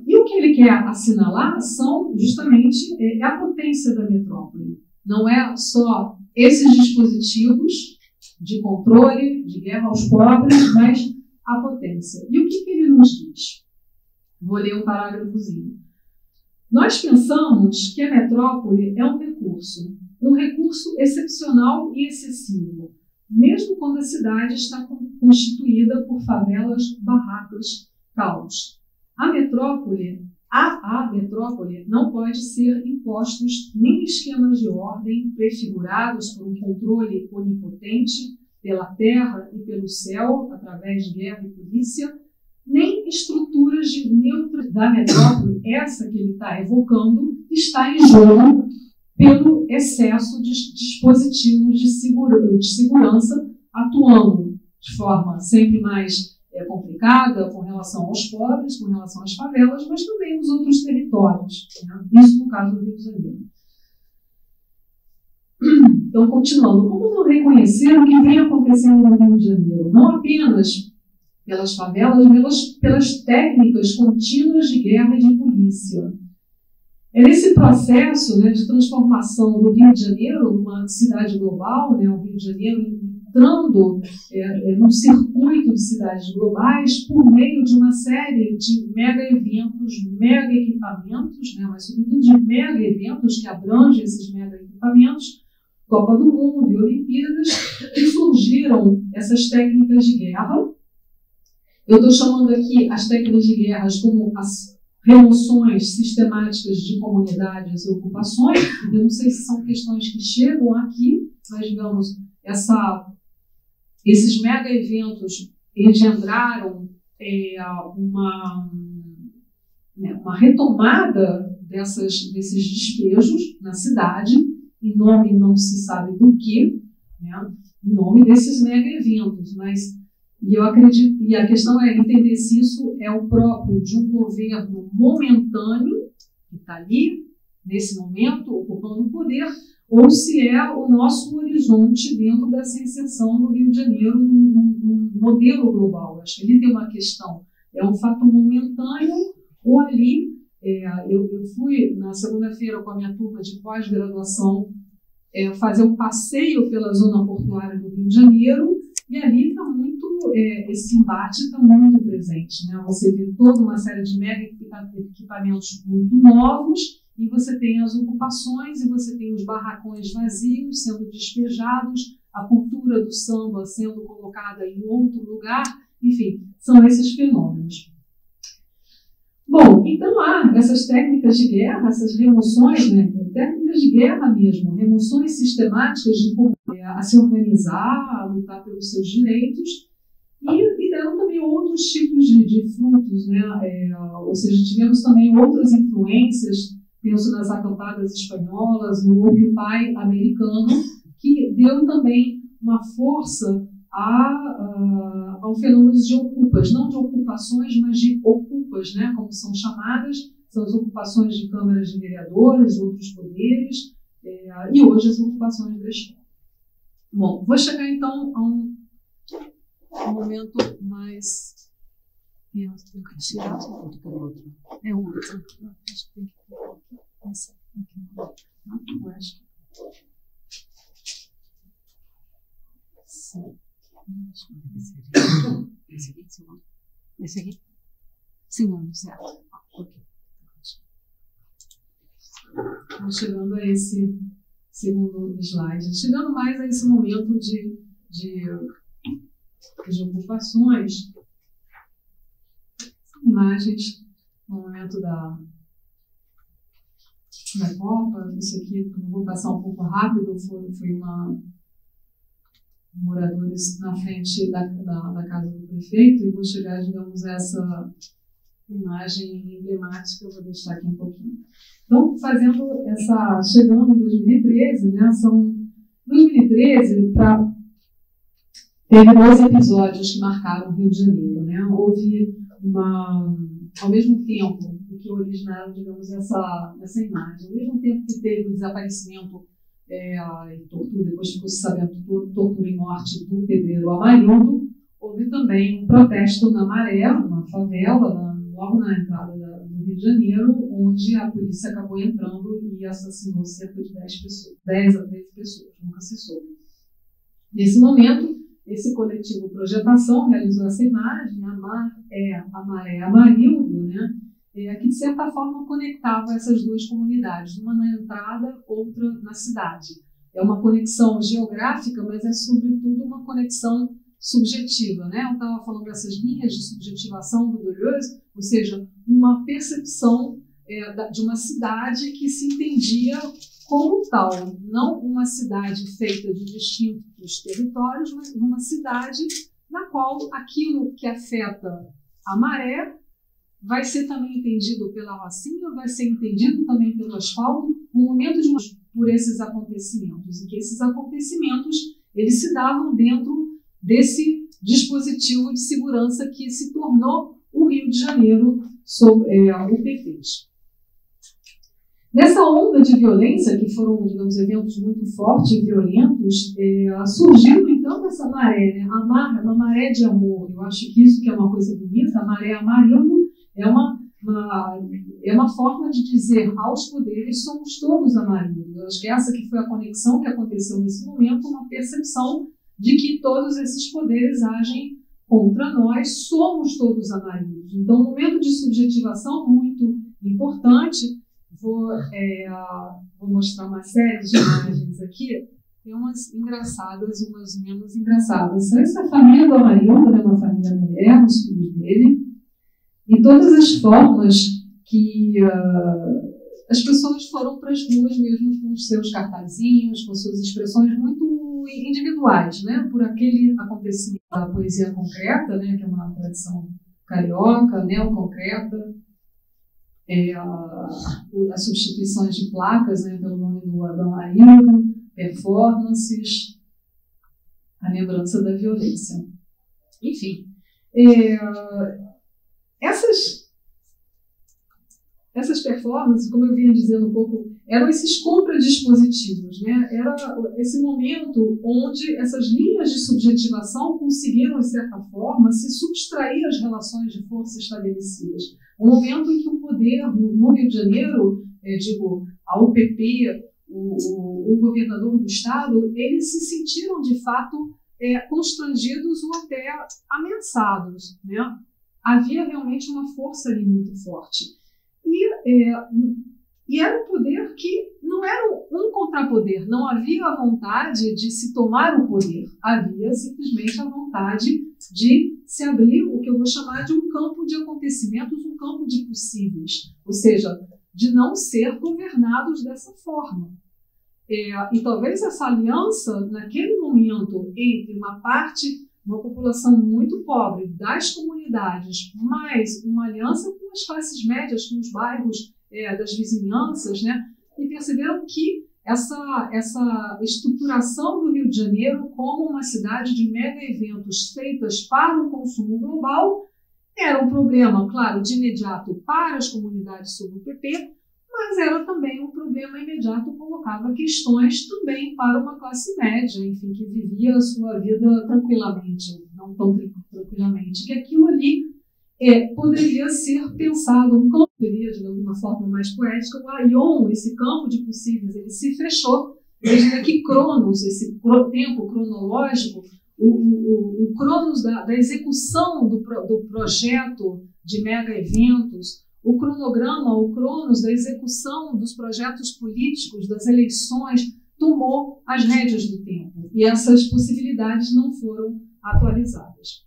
E o que ele quer assinalar são justamente é, a potência da metrópole. Não é só esses dispositivos de controle, de guerra aos pobres, mas a potência. E o que, que ele nos diz? Vou ler um parágrafozinho. Nós pensamos que a metrópole é um recurso, um recurso excepcional e excessivo, mesmo quando a cidade está constituída por favelas, barracas, caos. A metrópole, a, a metrópole não pode ser impostos nem esquemas de ordem prefigurados por um controle onipotente pela terra e pelo céu, através de guerra e polícia, nem estruturas de neutro da metrópole, essa que ele está evocando, está em jogo pelo excesso de dispositivos de, segura, de segurança atuando de forma sempre mais é, complicada com relação aos pobres, com relação às favelas, mas também nos outros territórios. Né? Isso no caso do Rio de Janeiro. Então, continuando, como não reconhecer o que vem acontecendo no Rio de Janeiro? Não apenas pelas favelas, mas pelas técnicas contínuas de guerra e de polícia. É nesse processo né, de transformação do Rio de Janeiro numa cidade global, né, o Rio de Janeiro entrando é, é, num circuito de cidades globais por meio de uma série de mega eventos, mega equipamentos, né, mas sobretudo de mega eventos que abrangem esses mega equipamentos, Copa do Mundo e Olimpíadas, e surgiram essas técnicas de guerra. Eu estou chamando aqui as técnicas de guerra como as remoções sistemáticas de comunidades e ocupações. Eu não sei se são questões que chegam aqui, mas, digamos, essa, esses mega eventos engendraram é, uma, né, uma retomada dessas, desses despejos na cidade em nome não se sabe do que, né, em nome desses mega eventos, mas e eu acredito, e a questão é entender se isso é o próprio de um governo momentâneo que está ali nesse momento ocupando o poder, ou se é o nosso horizonte dentro dessa inserção do Rio de Janeiro num, modelo global. Acho que ali tem uma questão, é um fato momentâneo ou ali é, eu, eu, fui na segunda-feira com a minha turma de pós-graduação é, fazer um passeio pela zona portuária do Rio de Janeiro e ali está muito, é, esse embate está muito presente. Né? Você vê toda uma série de mega equipamentos muito novos e você tem as ocupações e você tem os barracões vazios sendo despejados, a cultura do samba sendo colocada em outro lugar, enfim, são esses fenômenos. Bom, então há essas técnicas de guerra, essas remoções, né, técnicas de guerra mesmo, remoções sistemáticas de é, a se organizar, a lutar pelos seus direitos, e, e deram também outros tipos de, de frutos, né, é, ou seja, tivemos também outras influências, penso nas acampadas espanholas, no Occupy americano, que deu também uma força a, ao fenômeno de ocupas, não de ocupações, mas de ocupas, né, como são chamadas, são as ocupações de câmaras de vereadores, outros poderes, é, e hoje as ocupações da escola. Bom, vou chegar então a um, um momento mais. Eu tenho que tirar. É outro. Acho que tem que esse aqui. Não, acho que. Sim. Esse aqui. Esse aqui? Segundo, certo. Ok. Chegando a esse segundo slide. Chegando mais a esse momento de, de, de ocupações, imagens no momento da, da Copa. Isso aqui, vou passar um pouco rápido, foi, foi uma moradores na frente da, da, da, casa do prefeito e vou chegar, digamos, a essa imagem emblemática, eu vou deixar aqui um pouquinho. Então, fazendo essa, chegando em 2013, né, são 2013 para teve dois episódios que marcaram o Rio de Janeiro, né? Houve uma, ao mesmo tempo que originaram, digamos, essa essa imagem, ao mesmo tempo que teve o desaparecimento é, e tortura, depois ficou sabendo tortura e morte do pedreiro Amarildo, houve também um protesto na Maré, uma favela, na, logo na entrada da, do Rio de Janeiro, onde a polícia acabou entrando e assassinou cerca de 10 pessoas, 10 a 13 pessoas, nunca se soube. Nesse momento, esse coletivo Projetação realizou essa imagem, a, mar, é, a Maré Amarildo, né? É, que de certa forma conectava essas duas comunidades, uma na entrada, outra na cidade. É uma conexão geográfica, mas é sobretudo uma conexão subjetiva. Né? Eu estava falando dessas linhas de subjetivação do Deleuze, ou seja, uma percepção é, de uma cidade que se entendia como tal, não uma cidade feita de distintos territórios, mas uma cidade na qual aquilo que afeta a maré vai ser também entendido pela Rocinha, vai ser entendido também pelo asfalto, um momento de por esses acontecimentos e que esses acontecimentos eles se davam dentro desse dispositivo de segurança que se tornou o Rio de Janeiro sob é, o PT. Nessa onda de violência, que foram, digamos, eventos muito fortes e violentos, é, surgiu então essa maré, né? a mar, uma maré de amor. Eu acho que isso que é uma coisa bonita, a maré amarelo é uma, uma, é uma forma de dizer aos poderes somos todos amarelos. Eu acho que essa que foi a conexão que aconteceu nesse momento, uma percepção de que todos esses poderes agem contra nós, somos todos amarelos. Então, um momento de subjetivação muito importante. Vou, é, vou mostrar uma série de imagens aqui. Tem umas engraçadas, umas menos engraçadas. Essa é a família do Amarildo, é uma família mulher, os filhos dele e todas as formas que uh, as pessoas foram para as ruas mesmo com os seus cartazinhos, com suas expressões muito individuais, né? Por aquele acontecimento da poesia concreta, né? Que é uma tradição carioca, neoconcreta, é, a, as substituições de placas né, pelo nome do Adão Ailton, performances, a lembrança da violência. Enfim, é, essas, essas performances, como eu vinha dizendo um pouco, eram esses contradispositivos, né? Era esse momento onde essas linhas de subjetivação conseguiram, de certa forma, se subtrair às relações de força estabelecidas. Um momento em que o poder, no Rio de Janeiro, é, digo, a UPP, o, o, o, governador do estado, eles se sentiram, de fato, é, constrangidos ou até ameaçados, né? Havia realmente uma força ali muito forte. E, é, e era um poder que não era um contrapoder, não havia a vontade de se tomar o poder, havia simplesmente a vontade de se abrir o que eu vou chamar de um campo de acontecimentos, um campo de possíveis, ou seja, de não ser governados dessa forma. É, e talvez essa aliança, naquele momento, entre uma parte uma população muito pobre das comunidades, mais uma aliança com as classes médias, com os bairros é, das vizinhanças, né? E perceberam que essa, essa estruturação do Rio de Janeiro como uma cidade de mega eventos feitas para o consumo global era um problema, claro, de imediato para as comunidades sob o PP, mas era também um problema imediato, colocava questões também para uma classe média, enfim, que vivia a sua vida tranquilamente, não tão tranquilamente, que aquilo ali é, poderia ser pensado, um campo poderia, de alguma forma mais poética, o Aion, esse campo de possíveis, ele se fechou, desde que Cronos, esse tempo cronológico, o, o, o Cronos da, da execução do, do projeto de mega eventos, o cronograma, o Cronos da execução dos projetos políticos, das eleições, tomou as rédeas do tempo. E essas possibilidades não foram atualizadas.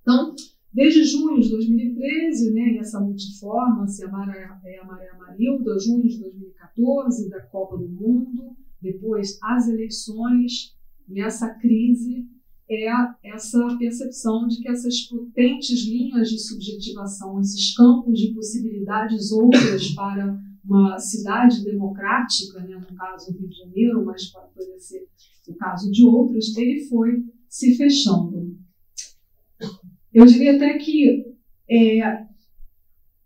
Então, desde junho de 2013, né, essa multiforma, a maré, a maré amarilda, junho de 2014, da Copa do Mundo, depois as eleições e essa crise é essa percepção de que essas potentes linhas de subjetivação, esses campos de possibilidades outras para uma cidade democrática, né, no caso do Rio de Janeiro, mas pode ser o caso de outras, ele foi se fechando. Eu diria até que é,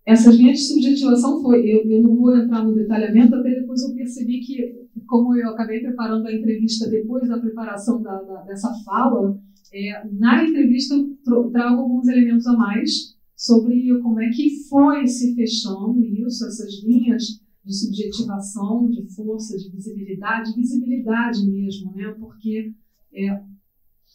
essas linhas de subjetivação foi, eu, eu não vou entrar no detalhamento, até depois eu percebi que, como eu acabei preparando a entrevista depois da preparação da, da, dessa fala, é, na entrevista eu trago alguns elementos a mais sobre como é que foi se fechando isso, essas linhas de subjetivação, de força, de visibilidade, visibilidade mesmo, né? Porque é,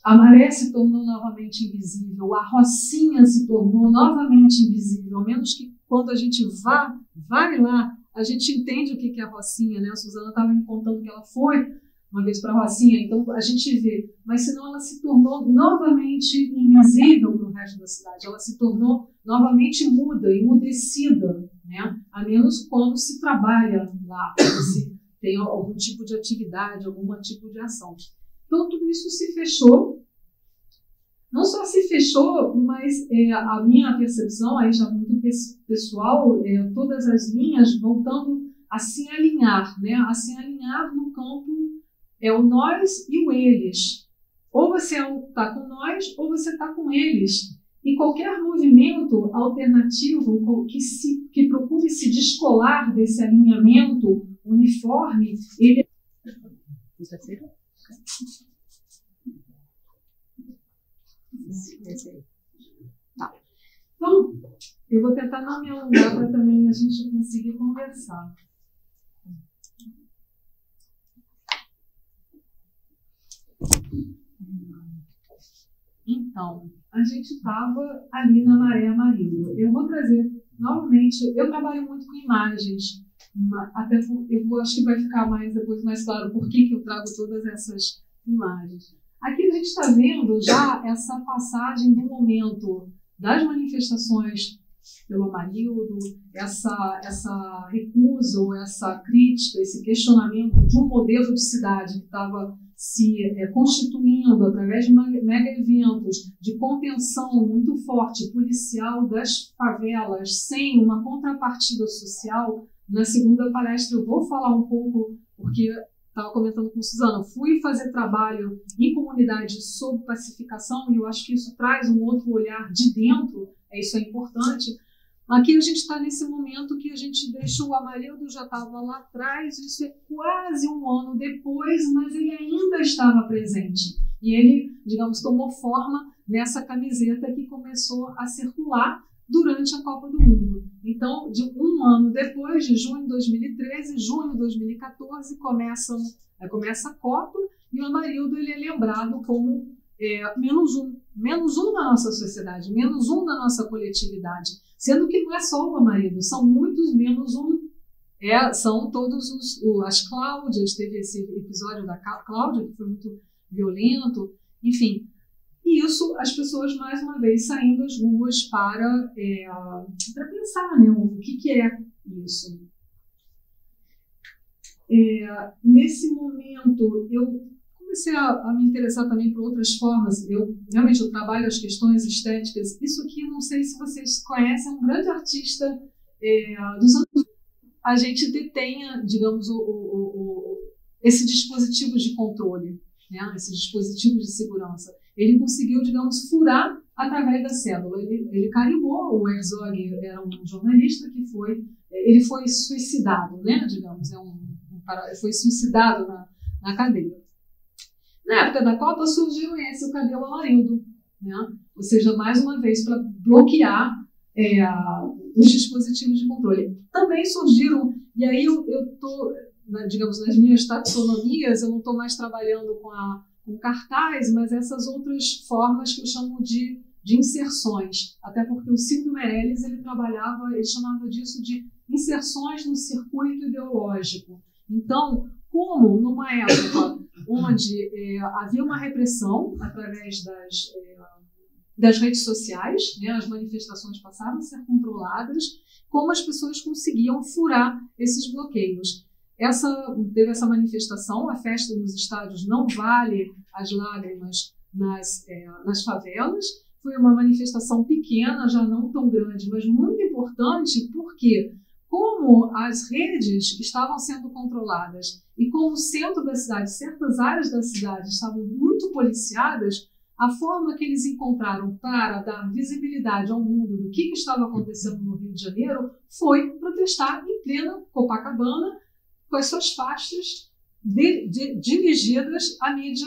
a maré se tornou novamente invisível, a rocinha se tornou novamente invisível, a menos que quando a gente vá, vai lá, a gente entende o que é a rocinha, né? A Suzana estava me contando que ela foi uma vez para a Rocinha, então a gente vê, mas senão ela se tornou novamente invisível para o resto da cidade, ela se tornou novamente muda, emudecida, né? a menos quando se trabalha lá, se tem algum tipo de atividade, algum tipo de ação. Então tudo isso se fechou, não só se fechou, mas é, a minha percepção, aí já muito pessoal, é, todas as linhas voltando a se alinhar, né? a se alinhar no campo é o nós e o eles. Ou você está com nós ou você está com eles. E qualquer movimento alternativo que, se, que procure se descolar desse alinhamento uniforme, ele. Tá. Então, eu vou tentar não me alongar para também a gente conseguir conversar. Então, a gente estava ali na Maré Amarela. Eu vou trazer novamente, eu trabalho muito com imagens, até eu acho que vai ficar mais depois mais claro por que, que eu trago todas essas imagens. Aqui a gente está vendo já essa passagem do momento das manifestações pelo Amarildo, essa, essa recusa ou essa crítica, esse questionamento de um modelo de cidade que estava se é, constituindo através de mega eventos de contenção muito forte policial das favelas sem uma contrapartida social. Na segunda palestra eu vou falar um pouco, porque estava comentando com Suzana, fui fazer trabalho em comunidade sobre pacificação e eu acho que isso traz um outro olhar de dentro, é isso é importante, Aqui a gente está nesse momento que a gente deixou o Amarildo já estava lá atrás, isso é quase um ano depois, mas ele ainda estava presente. E ele, digamos, tomou forma nessa camiseta que começou a circular durante a Copa do Mundo. Então, de um ano depois, de junho de 2013, junho de 2014, começa, começa a Copa e o Amarildo ele é lembrado como é, menos um, menos um na nossa sociedade, menos um na nossa coletividade. Sendo que não é só o marido, são muitos menos um. É, são todos os, o, as Cláudias, teve esse episódio da Cláudia, que foi muito violento, enfim. E isso, as pessoas, mais uma vez, saindo às ruas para, é, para pensar né, o que, que é isso. É, nesse momento, eu comecei a, a, me interessar também por outras formas. Eu realmente eu trabalho as questões estéticas. Isso aqui, não sei se vocês conhecem, é um grande artista é, dos anos. A gente detenha, digamos, o, o, o, esse dispositivo de controle, né? esse dispositivo de segurança. Ele conseguiu, digamos, furar através da célula. Ele, ele carimbou. O Herzog era um jornalista que foi, ele foi suicidado, né? Digamos, é um, um foi suicidado na, na cadeia. Na época da Copa surgiu esse, o cabelo amarildo. né? ou seja, mais uma vez, para bloquear é, os dispositivos de controle. Também surgiram, e aí eu estou, digamos, nas minhas taxonomias, eu não estou mais trabalhando com, a, com cartaz, mas essas outras formas que eu chamo de, de inserções, até porque o Silvio Meirelles ele trabalhava, ele chamava disso de inserções no circuito ideológico. Então, como numa época onde é, havia uma repressão através das, é, das redes sociais, né, as manifestações passaram a ser controladas, como as pessoas conseguiam furar esses bloqueios. Essa, teve essa manifestação, a festa nos estádios não vale as lágrimas nas, é, nas favelas, foi uma manifestação pequena, já não tão grande, mas muito importante, porque como as redes estavam sendo controladas e como o centro da cidade, certas áreas da cidade estavam muito policiadas, a forma que eles encontraram para dar visibilidade ao mundo do que, estava acontecendo no Rio de Janeiro foi protestar em plena Copacabana com as suas faixas de, de, dirigidas à mídia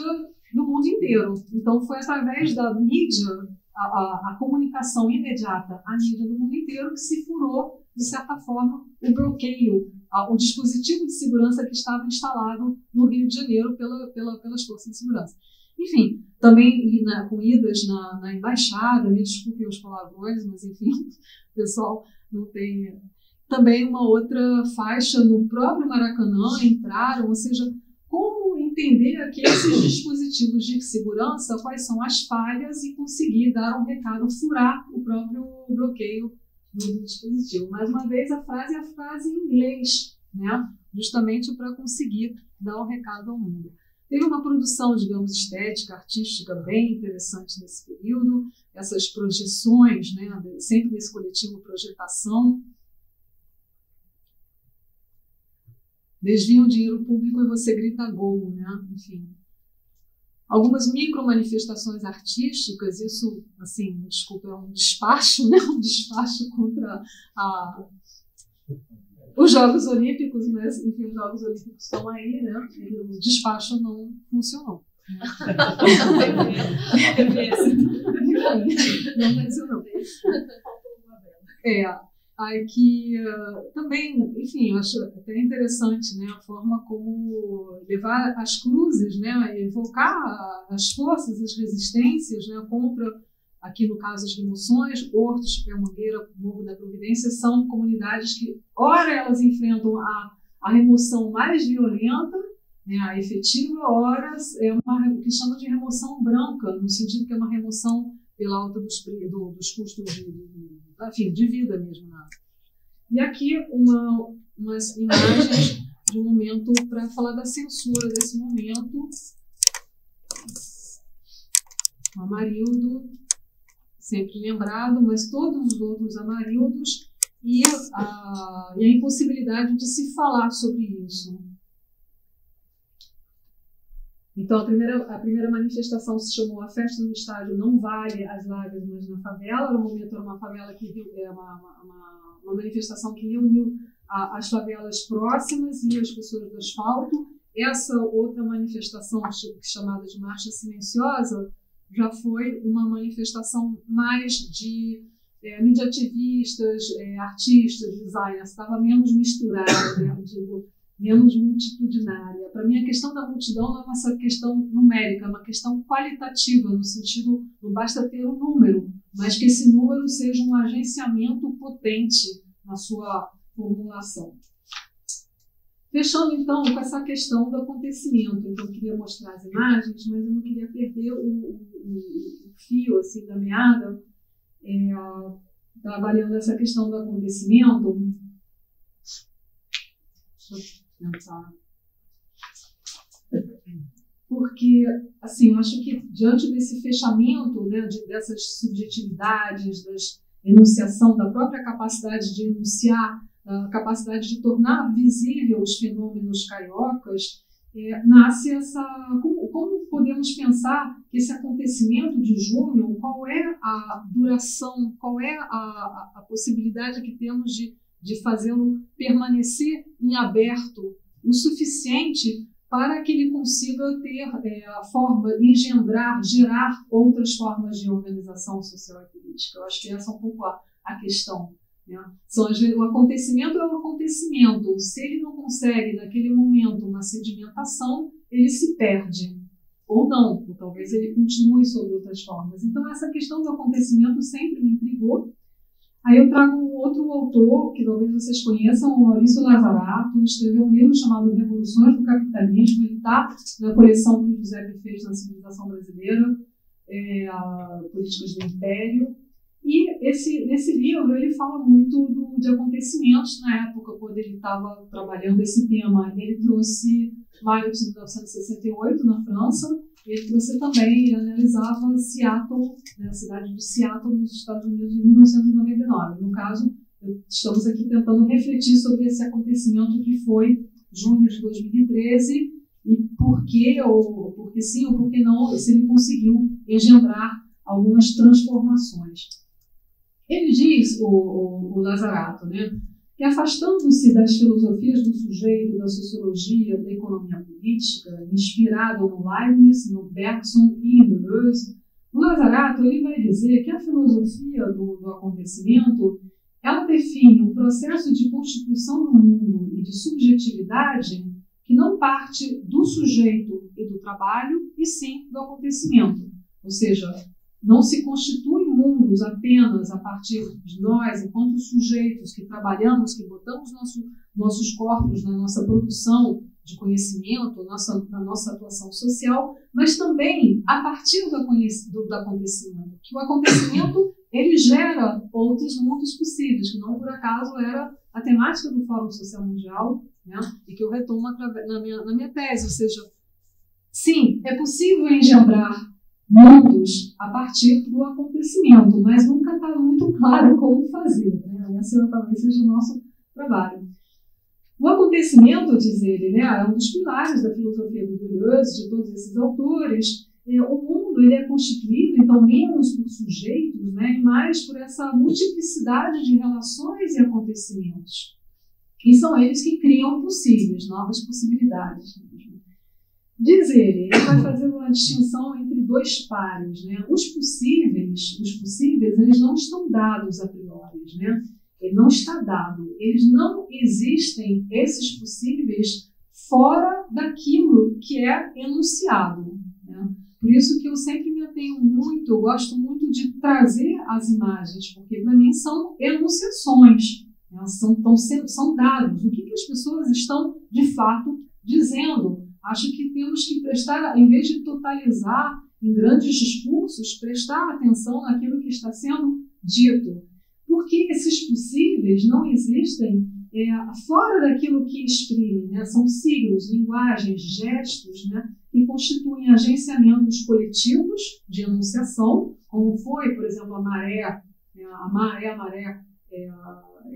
no mundo inteiro. Então foi através da mídia, a, a, a comunicação imediata à mídia do mundo inteiro que se furou de certa forma, o bloqueio, o dispositivo de segurança que estava instalado no Rio de Janeiro pela, pela, pelas forças de segurança. Enfim, também na, com idas na, na, embaixada, me desculpem os palavrões, mas enfim, o pessoal não tem. Também uma outra faixa no próprio Maracanã entraram, ou seja, como entender que esses dispositivos de segurança, quais são as falhas e conseguir dar um recado, furar o próprio bloqueio do dispositivo. Mais uma vez, a frase é a frase em inglês, né? justamente para conseguir dar o um recado ao mundo. Teve uma produção, digamos, estética, artística bem interessante nesse período, essas projeções, né, sempre nesse coletivo Projetação. Desviam dinheiro público e você grita gol, né? Enfim, algumas micro manifestações artísticas, isso, assim, desculpa, é um despacho, né? Um despacho contra a, os Jogos Olímpicos, mas, enfim, os Jogos Olímpicos estão aí, né? E o despacho não funcionou. não funcionou. É, Aí que uh, também, enfim, eu acho até interessante né, a forma como levar as cruzes, né, evocar as forças, as resistências né, contra, aqui no caso, as remoções, Hortos, Mangueira, Morro da Providência, são comunidades que, ora, elas enfrentam a, a remoção mais violenta, né, a efetiva, ora, é uma, o que chama de remoção branca, no sentido que é uma remoção pela alta dos, do, dos custos enfim, de vida mesmo. Né? E aqui uma, umas imagens de um momento para falar da censura desse momento. O Amarildo, sempre lembrado, mas todos os outros Amarildos e a, e a impossibilidade de se falar sobre isso. Então, a primeira, a primeira manifestação se chamou A Festa no Estádio Não Vale as Lágrimas na Favela. No momento, era uma favela que é uma, uma, uma manifestação que reuniu a, as favelas próximas e as pessoas do asfalto. Essa outra manifestação, chamada de Marcha Silenciosa, já foi uma manifestação mais de é, mediativistas, é, artistas, designers, estava menos misturada, né? Digo, menos multitudinária. Para mim, a questão da multidão não é uma questão numérica, é uma questão qualitativa, no sentido, não basta ter um número, mas que esse número seja um agenciamento potente na sua formulação. Fechando então com essa questão do acontecimento, então eu queria mostrar as imagens, mas eu não queria perder o, o, o fio assim da meada, é, trabalhando essa questão do acontecimento. Deixa eu pensar. Porque, assim, eu acho que diante desse fechamento, né, de, dessas subjetividades, das enunciação da própria capacidade de enunciar, a capacidade de tornar visível os fenômenos cariocas, é, nasce essa. Como, como, podemos pensar que esse acontecimento de junho, qual é a duração, qual é a, a, a possibilidade que temos de, de fazê-lo permanecer em aberto o suficiente para que ele consiga ter é, a forma, engendrar, gerar outras formas de organização social e política. Eu acho que essa é um pouco a, a questão. Né? São o acontecimento é o acontecimento. Se ele não consegue, naquele momento, uma sedimentação, ele se perde. Ou não, ou talvez ele continue sobre outras formas. Então, essa questão do acontecimento sempre me intrigou Aí eu trago um outro autor, que talvez vocês conheçam, o Maurício Lazarato, escreveu um livro chamado Revoluções do Capitalismo. Ele está na coleção que o José fez na civilização brasileira, é, Políticas do Império. E esse, nesse livro ele fala muito do, de acontecimentos na época, quando ele estava trabalhando esse tema. Ele trouxe maio de 1968, na França, ele trouxe também, analisava Seattle, né, a cidade de Seattle, nos Estados Unidos, em 1999. No caso, estamos aqui tentando refletir sobre esse acontecimento que foi junho de 2013 e por que, ou porque sim, ou por que não, se ele conseguiu engendrar algumas transformações. Ele diz, o, o, o Lazarato, né, que afastando-se das filosofias do sujeito, da sociologia, da economia política, inspirado no Leibniz, no Bergson e em Deleuze, o Lazarato ele vai dizer que a filosofia do, do acontecimento ela define um processo de constituição do mundo e de subjetividade que não parte do sujeito e do trabalho, e sim do acontecimento. Ou seja, não se constituem mundos apenas a partir de nós, enquanto sujeitos que trabalhamos, que botamos nosso, nossos corpos na nossa produção de conhecimento, nossa, na nossa atuação social, mas também a partir do, do, do acontecimento. Que o acontecimento ele gera outros mundos possíveis, que não por acaso era a temática do Fórum Social Mundial, né, e que eu retomo na minha, na minha tese, ou seja, sim, é possível engendrar mundos a partir do acontecimento, mas nunca está muito claro como fazer. Né? Esse talvez seja o nosso trabalho. O acontecimento, diz ele, né, é um dos pilares da filosofia do Deleuze, de todos esses autores. É, o mundo ele é constituído, então, menos por sujeitos né, e mais por essa multiplicidade de relações e acontecimentos. E são eles que criam possíveis, novas possibilidades. Diz ele, ele vai fazer uma distinção entre dois pares, né? Os possíveis, os possíveis, eles não estão dados a priori, né? Ele não está dado. Eles não existem esses possíveis fora daquilo que é enunciado. Né? Por isso que eu sempre me atenho muito, eu gosto muito de trazer as imagens, porque para mim são enunciações, né? são, são, são dados. O que, que as pessoas estão de fato dizendo? Acho que temos que prestar, em vez de totalizar em grandes discursos, prestar atenção naquilo que está sendo dito. Porque esses possíveis não existem é, fora daquilo que exprime, né? são signos, linguagens, gestos né? que constituem agenciamentos coletivos de enunciação, como foi, por exemplo, a maré, né? a maré, a maré é,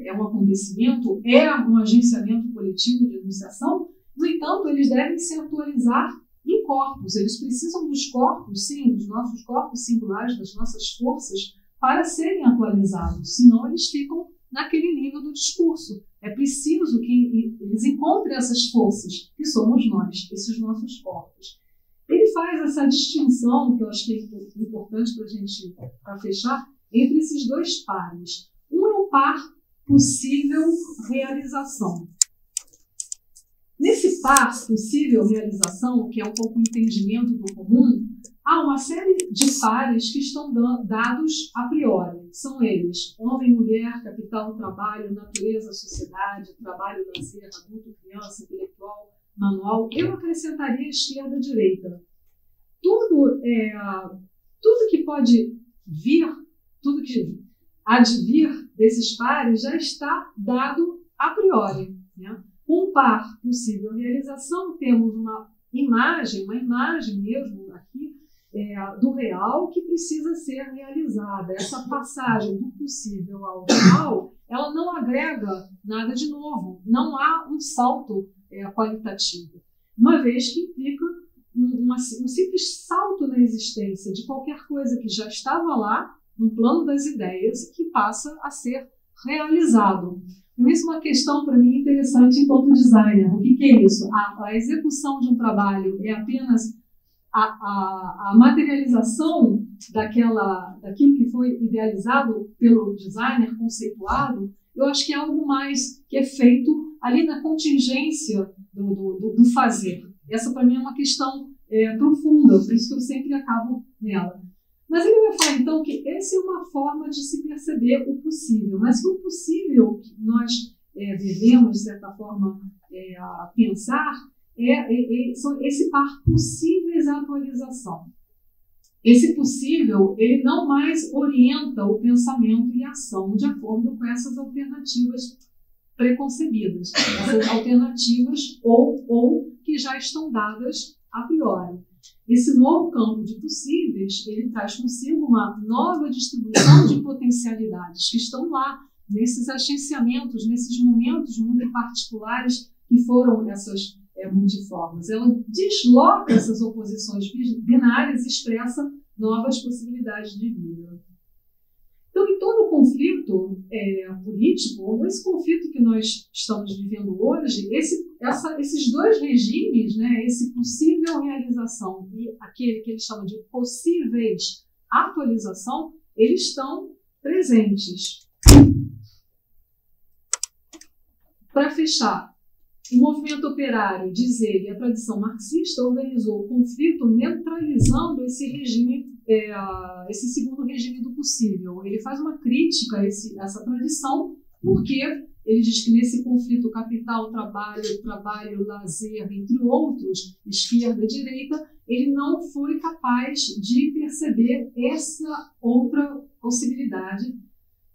é um acontecimento, é um agenciamento coletivo de enunciação, no entanto, eles devem se atualizar em corpos. Eles precisam dos corpos, sim, dos nossos corpos singulares, das nossas forças, para serem atualizados. Senão, eles ficam naquele nível do discurso. É preciso que eles encontrem essas forças, que somos nós, esses nossos corpos. Ele faz essa distinção, que eu acho que é importante para a gente pra fechar, entre esses dois pares. Um é o par possível realização. Nesse par possível realização, que é um pouco o entendimento do comum, há uma série de pares que estão dados a priori. São eles: homem, mulher, capital, trabalho, natureza, sociedade, trabalho, lazer, adulto, criança, intelectual, manual. Eu acrescentaria esquerda, direita. Tudo, é, tudo que pode vir, tudo que advir desses pares já está dado a priori. Né? Um par possível realização, temos uma imagem, uma imagem mesmo aqui é, do real que precisa ser realizada. Essa passagem do possível ao real, ela não agrega nada de novo, não há um salto é, qualitativo, uma vez que implica um, uma, um simples salto na existência de qualquer coisa que já estava lá no plano das ideias e que passa a ser realizado. Isso é uma questão para mim interessante enquanto designer. O que, que é isso? A, a, execução de um trabalho é apenas a, a, a, materialização daquela, daquilo que foi idealizado pelo designer, conceituado. Eu acho que é algo mais que é feito ali na contingência do, do, do fazer. Essa para mim é uma questão é, profunda, por isso que eu sempre acabo nela. Mas ele vai falar então que essa é uma forma de se perceber o possível, mas que o possível que nós é, vivemos, de certa forma, é, a pensar, é, é, é, são esse par possíveis à atualização. Esse possível, ele não mais orienta o pensamento e a ação de acordo com essas alternativas preconcebidas, essas alternativas ou, ou que já estão dadas a priori. Esse novo campo de possíveis, ele traz consigo uma nova distribuição de potencialidades que estão lá, nesses agenciamentos, nesses momentos muito particulares que foram essas é, multiformas. Ela desloca essas oposições binárias e expressa novas possibilidades de vida. Então, em todo conflito é, político, ou esse conflito que nós estamos vivendo hoje, esse, essa, esses dois regimes, né, esse possível realização e aquele que eles chamam de possíveis atualização, eles estão presentes. Para fechar, o movimento operário, diz ele, a tradição marxista organizou o conflito neutralizando esse regime é, esse segundo regime do possível. Ele faz uma crítica a esse, essa tradição, porque ele diz que nesse conflito capital, trabalho, trabalho, lazer, entre outros, esquerda direita, ele não foi capaz de perceber essa outra possibilidade.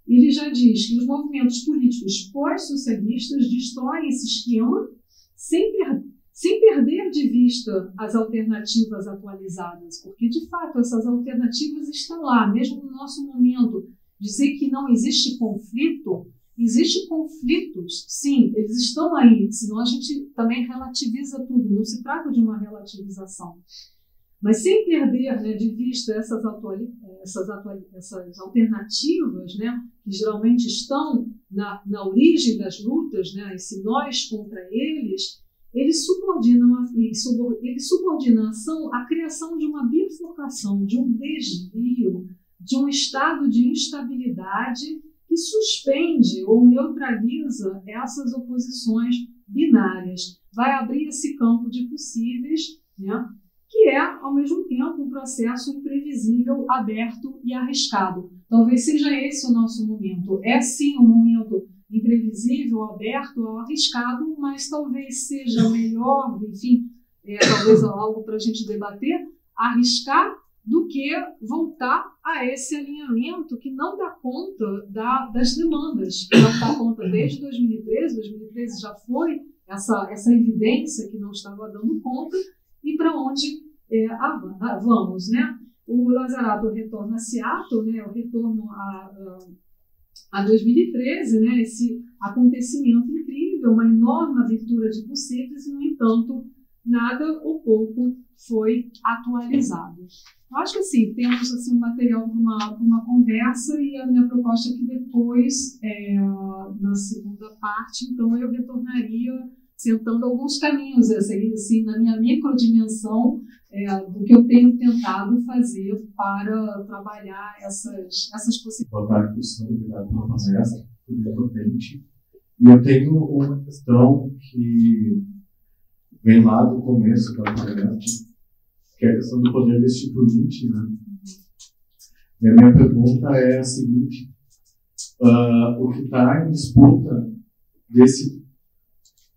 Ele já diz que os movimentos políticos pós-socialistas destroem esse esquema sem, per sem perder de vista as alternativas atualizadas, porque de fato essas alternativas estão lá, mesmo no nosso momento. Dizer que não existe conflito, existe conflitos, sim, eles estão aí, senão a gente também relativiza tudo, não se trata de uma relativização. Mas sem perder né, de vista essas, atuali essas, atuali essas alternativas, né, que geralmente estão na, na origem das lutas, né, esse nós contra eles, eles subordinam, eles subordinam a ação à criação de uma bifurcação, de um desvio, de um estado de instabilidade que suspende ou neutraliza essas oposições binárias. Vai abrir esse campo de possíveis, né, que é, ao mesmo tempo, um processo imprevisível, aberto e arriscado. Talvez seja esse o nosso momento. É sim um momento imprevisível, aberto, arriscado, mas talvez seja melhor, enfim, é, talvez algo para a gente debater, arriscar do que voltar a esse alinhamento que não dá conta da, das demandas, que não dá conta desde 2013, 2013 já foi essa, essa evidência que não estava dando conta, e para onde é, vamos, né? O Lazarato retorna a Seattle, né? o retorno a, a a 2013, né, esse acontecimento incrível, uma enorme abertura de possíveis, e, no entanto, nada ou pouco foi atualizado. Eu acho que assim, temos assim, um material para uma, uma conversa e a minha proposta é que depois, é, na segunda parte, então eu retornaria sentando alguns caminhos, assim, assim na minha microdimensão, é, do que eu tenho tentado fazer para trabalhar essas, essas possibilidades. Boa tarde, professor. Obrigado pela conversa, por potente. E eu tenho uma questão que vem lá do começo da conversa, que é a questão do poder destituinte. Né? E a minha pergunta é a seguinte: uh, o que está em disputa desse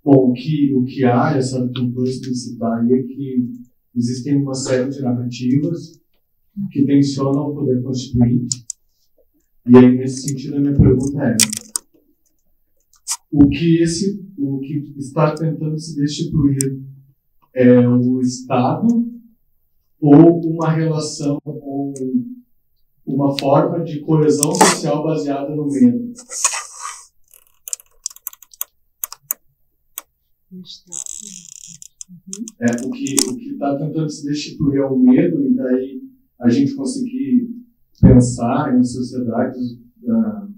Bom, o que, o que há, essa cultura explicitar aí, é que existem uma série de narrativas que tensionam o poder constituinte. E aí, nesse sentido, a minha pergunta é: o que, esse, o que está tentando se destituir é o Estado ou uma relação ou uma forma de coesão social baseada no medo? Uhum. É, o que o está tentando se destituir é o medo, e daí a gente conseguir pensar em sociedades uh,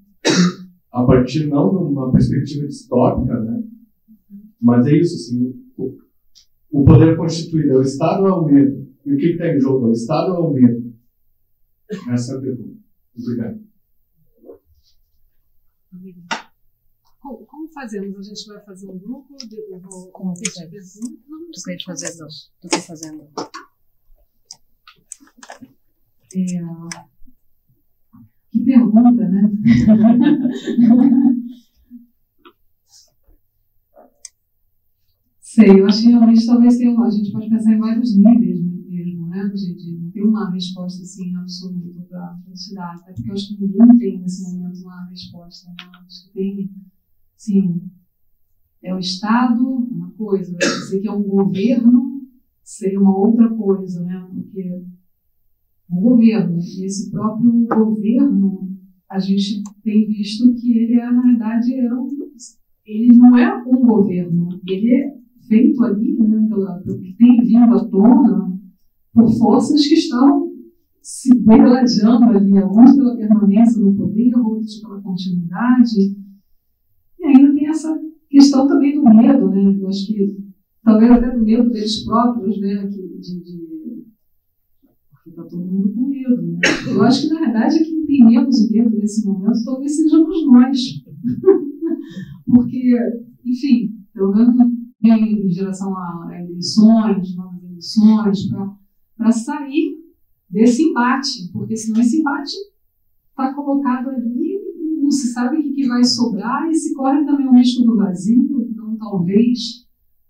a partir não de uma perspectiva distópica, né? Mas é isso, assim, o, o poder constituído é o Estado ou é o medo? E o que está em jogo? É o Estado ou é o medo? Essa é a pergunta. Obrigado. Como, como fazemos? A gente vai fazer um grupo? De, eu vou Como quiser. perguntas? Tu quer fazer não. Tu quer fazendo. É, que pergunta, né? Sei, eu acho que realmente talvez tenha, a gente pode pensar em vários níveis mesmo, né? De, de não ter uma resposta assim absoluta para te dar, até porque eu acho que ninguém tem nesse momento uma resposta, né? Acho que tem, sim, é o Estado, uma coisa, eu sei que é um governo, seria uma outra coisa, né? Porque um governo. E esse próprio governo, a gente tem visto que ele é, na verdade, é um, ele não é um governo, ele é feito ali, né, pela, pelo que tem vindo à tona, por forças que estão se degladiando ali, alguns pela permanência no poder, outros pela continuidade. Essa questão também do medo, né? Eu acho que talvez até do medo deles próprios, né? Que, de, de porque está todo mundo com medo. Né? Eu acho que, na verdade, quem tem menos medo nesse momento talvez sejamos nós. porque, enfim, pelo menos em direção a eleições, novas eleições, para sair desse embate, porque senão esse embate está colocado ali se sabe o que, vai sobrar e se corre também o risco do vazio, então talvez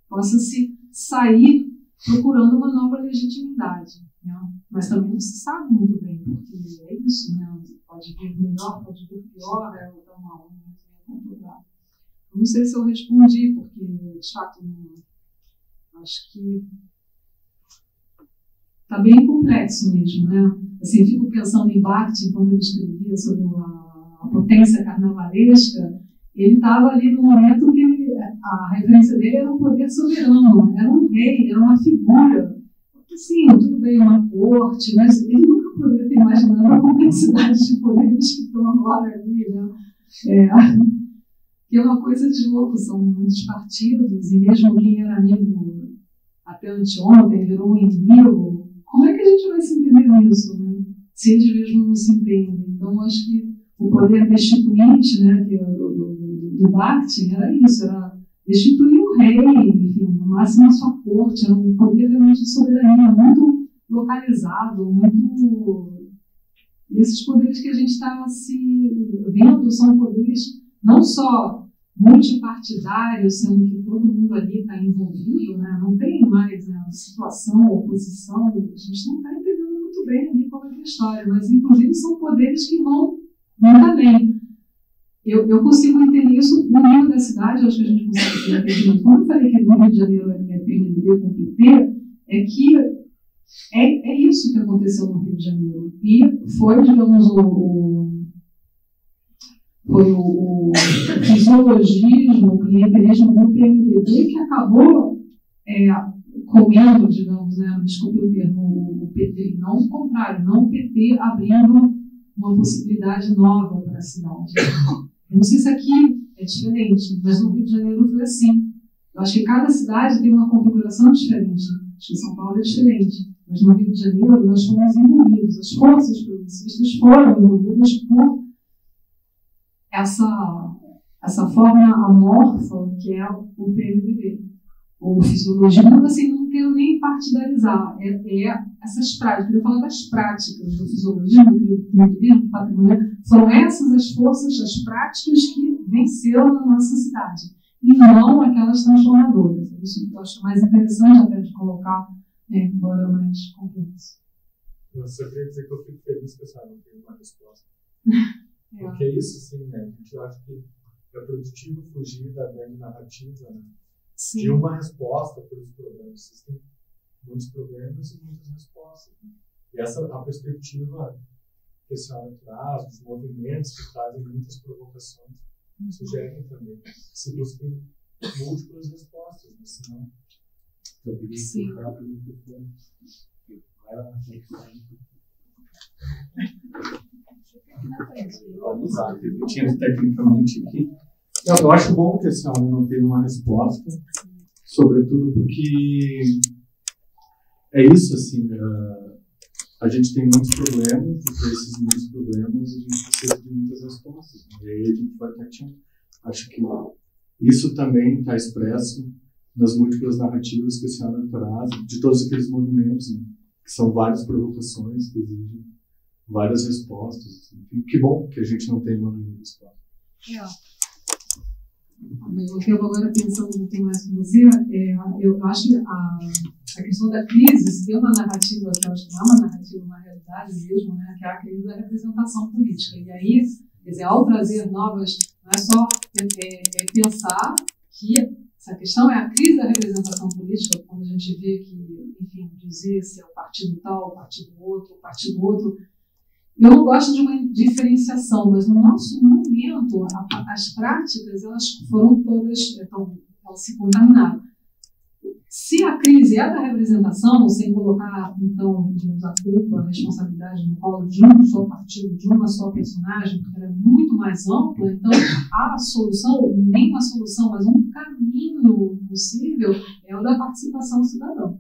possa se sair procurando uma nova legitimidade. Né? Mas também não se sabe muito bem, porque é isso, né? pode vir melhor, pode vir pior, é outra uma onda conturbada. Não sei se eu respondi, porque de fato não, acho que está bem complexo mesmo, né? Assim, eu fico pensando em Barthes, quando ele escrevia sobre a, a potência carnavalesca, ele estava ali no momento que ele, a referência dele era um poder soberano, era um rei, era uma figura. Sim, tudo bem, uma corte, mas ele nunca poderia ter imaginado a complexidade de poderes que estão agora ali, né? É, que é uma coisa de louco, são muitos partidos, e mesmo quem era amigo até anteontem virou um inimigo. Como é que a gente vai se entender nisso, né? Se eles mesmos não se entendem. Então, acho que o poder destituinte, né, é do, do, do era isso, era destituir o rei, enfim, no máximo a sua corte, era um poder realmente de soberania, muito localizado, muito. Esses poderes que a gente está se vendo são poderes não só multipartidários, sendo que todo mundo ali está envolvido, né? não tem mais né, situação, oposição, a gente não está entendendo muito bem ali que é a história, mas inclusive são poderes que vão muito além. Eu, eu consigo entender isso no nível da cidade, acho que a gente consegue ter entendimento. Quando eu falei que no Rio de Janeiro é PMDB com PT, é que é, é isso que aconteceu no Rio de Janeiro. E foi, digamos, o, o foi o, o fisiologismo, o clientelismo do PMDB que acabou é, comendo, digamos, né, desculpe o termo, o PT, não o contrário, não o PT abrindo uma possibilidade nova para a cidade. Eu não sei se aqui é diferente, mas no Rio de Janeiro foi assim. Eu acho que cada cidade tem uma configuração diferente. Acho que São Paulo é diferente. Mas no Rio de Janeiro nós fomos engolidos. As forças progressistas foram engolidas por essa, essa forma amorfa que é o PMDB. Ou fisiologismo, assim, quero nem partidarizar. É, é essas práticas. Eu falo das práticas do fisiologismo, do PMDB, do patrimônio. São essas as forças, as práticas que venceram na nossa cidade. E não aquelas transformadoras. Isso eu acho mais interessante até de colocar, né, embora mais complexo. Eu só queria dizer que eu fico feliz que eu não tenho uma resposta. É. Porque é isso, sim, né? A gente acha que é produtivo fugir da grande narrativa, né? Sim. De uma resposta para os problemas. Existem muitos problemas e muitas respostas. né? E essa a perspectiva que a senhora traz, dos movimentos que trazem muitas provocações, sugerem também que se busquem múltiplas respostas, né? senão Eu queria Sim. para o microfone. Vai lá na frente. na frente. Vamos usar, refletindo tecnicamente aqui. Eu, acho bom que a senhora não tenha uma resposta, sobretudo porque é isso, assim, uh, a gente tem muitos problemas, e para esses muitos problemas a gente precisa de muitas respostas. Né? E aí a gente vai tateando. Acho que isso também está expresso nas múltiplas narrativas que a senhora traz, de todos aqueles movimentos, né? que são várias provocações que exigem várias respostas. Enfim, que bom que a gente não tem uma resposta. É. Eu fico agora pensando no tema com você, é, eu acho que a, a questão da crise, se tem uma narrativa que eu acho que é uma narrativa, uma realidade mesmo, né, que é a crise da representação política. E aí, quer dizer, ao trazer novas, não é só é, é pensar que essa questão é a crise da representação política, quando a gente vê que, enfim, dizer se é o partido tal, o partido outro, o partido outro, eu não gosto de uma diferenciação, mas no nosso momento, a, as práticas elas foram todas, então, elas se contaminaram. Se a crise é da representação, sem colocar, então, a culpa, a responsabilidade no colo de um só partido, de uma só personagem, porque ela é muito mais ampla, então a solução, nem uma solução, mas um caminho possível é o da participação cidadã. Né?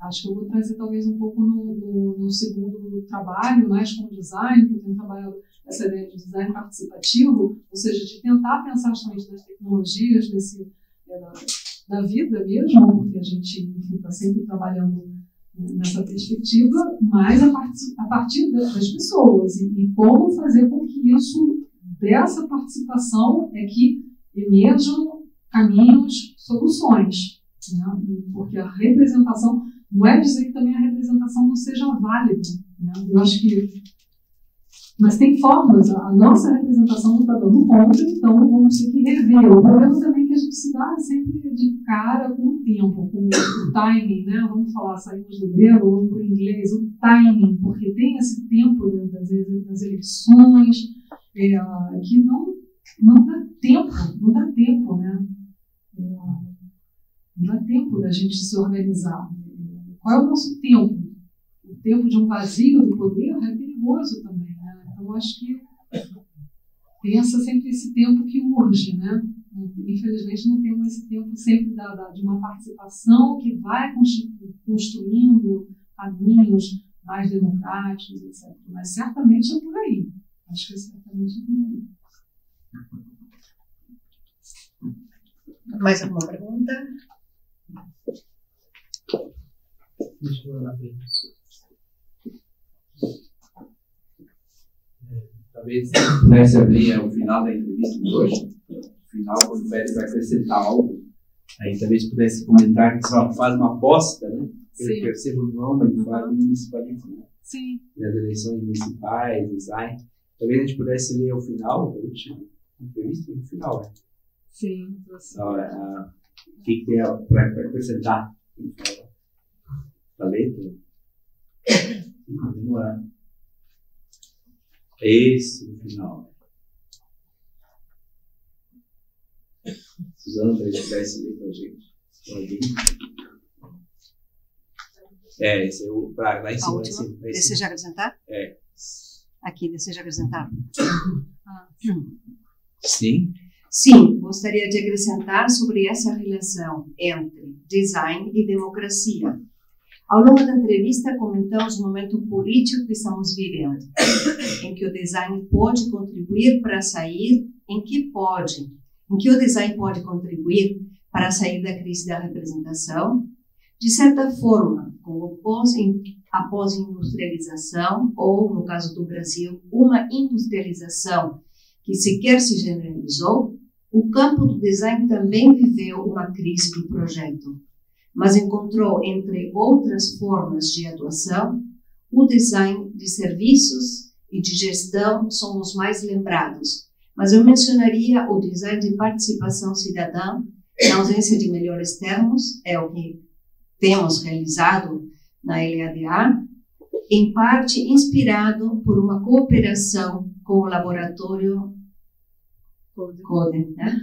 Acho que eu vou trazer talvez um pouco no, no, no, segundo trabalho, mais como design, que eu tenho trabalhado essa ideia de design participativo, ou seja, de tentar pensar justamente nas tecnologias, nesse, é, da, da, vida mesmo, porque a gente está sempre trabalhando né, nessa perspectiva, mas a, part, a partir das pessoas e, e como fazer com que isso, dessa participação, é que emerjam caminhos, soluções. Né? Porque a representação não é dizer que também a representação não seja válida. Né? Eu acho que. Mas tem formas, a nossa representação não está dando conta, então vamos ter que rever. O problema também é que a gente se dá sempre de cara com o tempo, com o timing, né? Vamos falar, saímos do grego, vamos para o inglês, o timing, porque tem esse tempo né, das, das eleições, é, que não, não dá tempo, não dá tempo, né? É, não dá tempo da gente se organizar. Qual é o nosso tempo? O tempo de um vazio do poder é perigoso também. Né? Então, acho que pensa sempre esse tempo que urge, né? Infelizmente, não temos esse tempo sempre da, da, de uma participação que vai construindo caminhos mais democráticos, etc. Mas certamente é por aí. Acho que certamente é por aí. Mais alguma pergunta? Deixa eu na frente. É, talvez pudesse abrir o final da entrevista de hoje. No final, quando o Pedro vai acrescentar algo, aí talvez pudesse comentar que só faz uma aposta, né? Eu percebo o nome, ele fala do municipalismo, né? Sim. Das eleições municipais, design. Talvez a gente pudesse ler o final da última entrevista, no final, né? Sim. Ah, o que, que tem para acrescentar? Da letra e continuar. Esse no final. Suzana, para pudesse ler para a gente. É, esse é o. Pra, lá em cima. A. Cima, deseja acrescentar? É. Aqui, deseja acrescentar? Ah. Sim. Sim, gostaria de acrescentar sobre essa relação entre design e democracia. Ao longo da entrevista, comentamos o momento político que estamos vivendo, em que o design pode contribuir para sair, em que pode, em que o design pode contribuir para sair da crise da representação, de certa forma, como a pós-industrialização, ou, no caso do Brasil, uma industrialização que sequer se generalizou, o campo do design também viveu uma crise do projeto mas encontrou, entre outras formas de atuação, o design de serviços e de gestão são os mais lembrados. Mas eu mencionaria o design de participação cidadã, na ausência de melhores termos, é o que temos realizado na LADA, em parte inspirado por uma cooperação com o laboratório Code, né?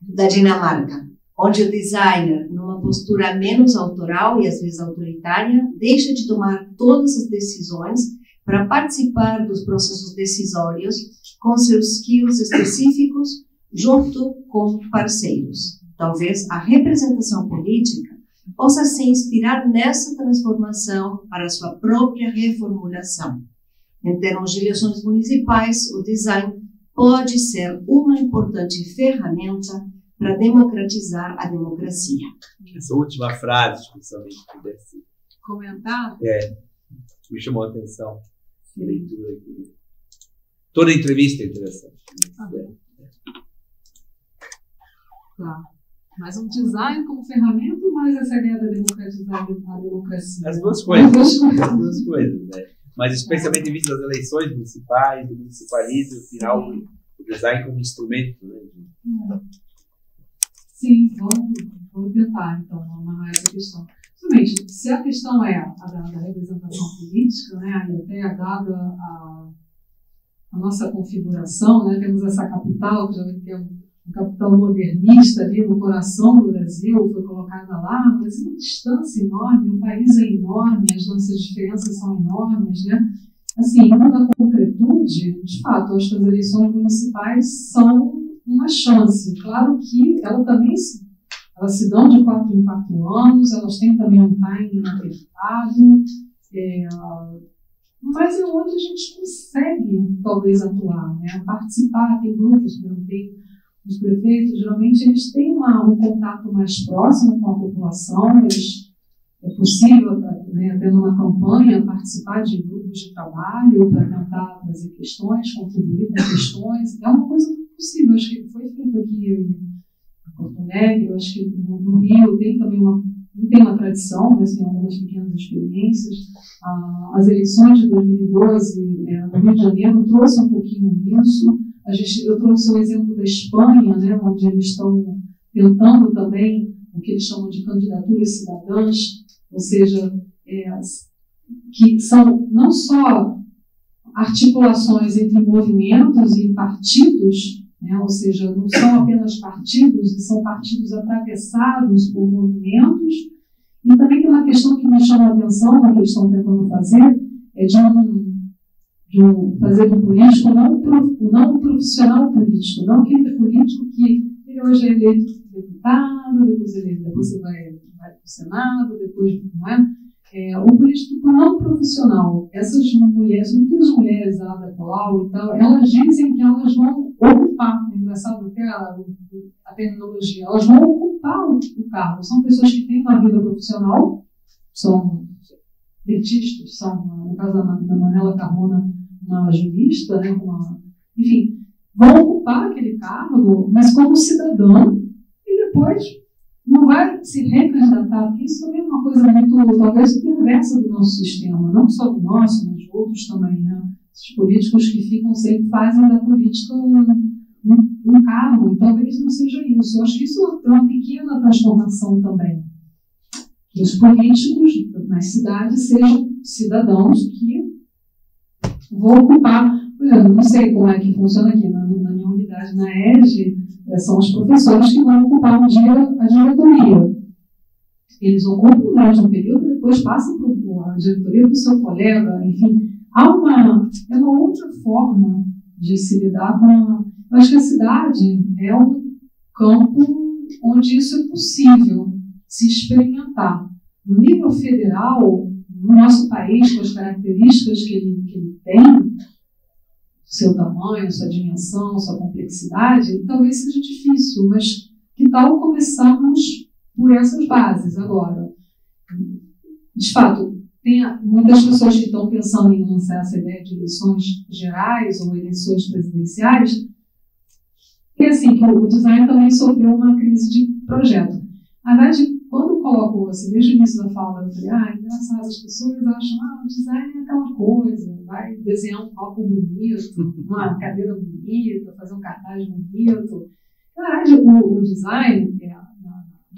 da Dinamarca onde o designer, numa postura menos autoral e às vezes autoritária, deixa de tomar todas as decisões para participar dos processos decisórios com seus skills específicos junto com parceiros. Talvez a representação política possa se inspirar nessa transformação para sua própria reformulação. Em termos de eleições municipais, o design pode ser uma importante ferramenta para democratizar a democracia. Essa última frase, especialmente, pudesse comentar? É, me chamou a atenção. A leitura aqui. Toda entrevista é interessante. Ah, Tá. Mas um design como ferramenta ou mais essa ideia da democratizar a democracia? As duas coisas. As duas coisas, né? Mas especialmente em vista das eleições municipais, do municipalismo, final, o design como instrumento. Né? Sim, vamos, vamos tentar então amarrar essa questão. Justamente, se a questão é a da, da representação política, né, e até dada a, a nossa configuração, né, temos essa capital, que já tem um capital modernista ali no coração do Brasil, foi colocada lá, mas é uma distância enorme, o país é enorme, as nossas diferenças são enormes, né? Assim, indo na concretude, de fato, acho que as eleições municipais são uma chance. Claro que ela também se, elas se dão de quatro em quatro anos, elas têm também um timing apertado, é, mas é onde a gente consegue, talvez, atuar, né? participar, tem grupos, tem os prefeitos, geralmente eles têm uma, um contato mais próximo com a população, eles, é possível, né, até numa campanha, participar de grupos de trabalho para tentar trazer questões, contribuir com questões. É uma coisa possível. Acho que foi feito aqui em Porto Alegre, acho que no, no, Rio tem também uma. Não tem uma tradição, mas tem algumas pequenas experiências. Ah, as eleições de 2012 é, no Rio de Janeiro trouxe um pouquinho isso. A gente, eu trouxe o exemplo da Espanha, né, onde eles estão tentando também o que eles chamam de candidaturas cidadãs, ou seja, é, que são não só articulações entre movimentos e partidos, né, ou seja, não são apenas partidos, e são partidos atravessados por movimentos, e também tem uma questão que me chama a atenção, que eles estão tentando fazer, é de um de um, fazer do político não, não um profissional político, não aquele político que ele hoje é eleito deputado, depois, ele, depois você vai, vai para o Senado, depois não é? é, o político não profissional. Essas mulheres, muitas mulheres lá da Colau e tal, elas dizem que elas vão ocupar, é engraçado até a, a terminologia, elas vão ocupar o, o cargo. São pessoas que têm uma vida profissional, são petistas, são, no caso da, da Manela Carmona, uma jurista, né, uma, enfim, vão ocupar aquele cargo, mas como cidadão, e depois não vai se recandidatar, porque isso também é uma coisa muito, talvez, perversa do nosso sistema, não só do nosso, mas de outros também, né? Os políticos que ficam sempre fazem da política um, um, um cargo, e talvez não seja isso. Eu acho que isso é uma pequena transformação também. Que os políticos nas cidades sejam cidadãos que vou ocupar. Por exemplo, não sei como é que funciona aqui na, na minha unidade, na ERG, é, são os professores que vão ocupar um dia a diretoria. Eles ocupam durante um período, depois passam para a diretoria para o seu colega, enfim. Há uma, é uma outra forma de se lidar com. Eu acho que a cidade é um campo onde isso é possível se experimentar. No nível federal, no nosso país, com as características que ele, que ele tem, seu tamanho, sua dimensão, sua complexidade, talvez seja difícil, mas que tal começarmos por essas bases agora? De fato, tem muitas pessoas que estão pensando em lançar essa ideia de eleições gerais ou eleições presidenciais, e assim, o design também sofreu uma crise de projeto. Na verdade, quando colocou, assim, desde o início da fala, eu falei, ah, engraçado, as pessoas acham, ah, o design é aquela coisa, vai desenhar um copo bonito, uma cadeira bonita, fazer um cartaz bonito. Na verdade, o, o design, é,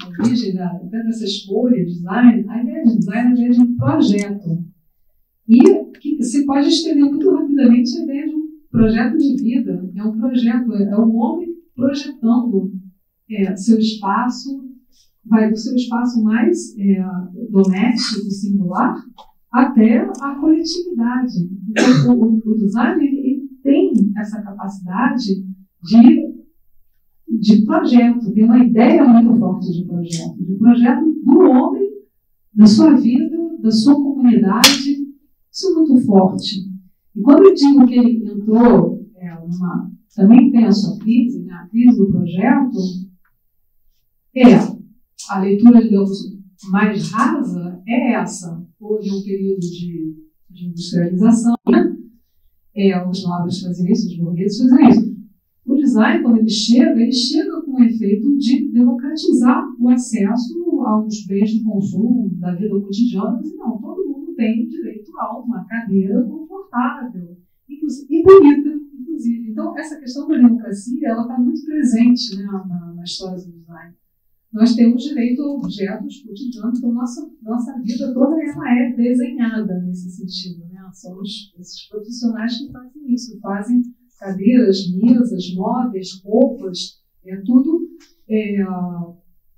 origem da, dessa escolha, design, a ideia de design é a ideia de projeto. E que se pode estender muito rapidamente a ideia de um projeto de vida. É um projeto, é, é o homem projetando é, seu espaço, vai do seu espaço mais é, doméstico, singular, até a coletividade. Então, o, o design ele tem essa capacidade de, de projeto, tem uma ideia muito forte de projeto, de projeto do homem, da sua vida, da sua comunidade, isso é muito forte. E quando eu digo que ele entrou é, numa, também tem a sua crise, né, a crise do projeto, é a leitura, digamos, mais rasa é essa. Houve um período de, de industrialização, né? É, os nobres faziam isso, os burgueses faziam isso. Design, quando ele chega, ele chega com o efeito de democratizar o acesso aos bens de consumo da vida cotidiana. E não, todo mundo tem direito a uma cadeira confortável e bonita, inclusive. Então, essa questão da democracia, ela está muito presente né, na, na história do design nós temos direito a objetos cotidianos, então nossa, nossa vida toda ela é desenhada nesse sentido. Né? São os, esses profissionais que fazem isso, fazem cadeiras, mesas, móveis, roupas, é tudo é,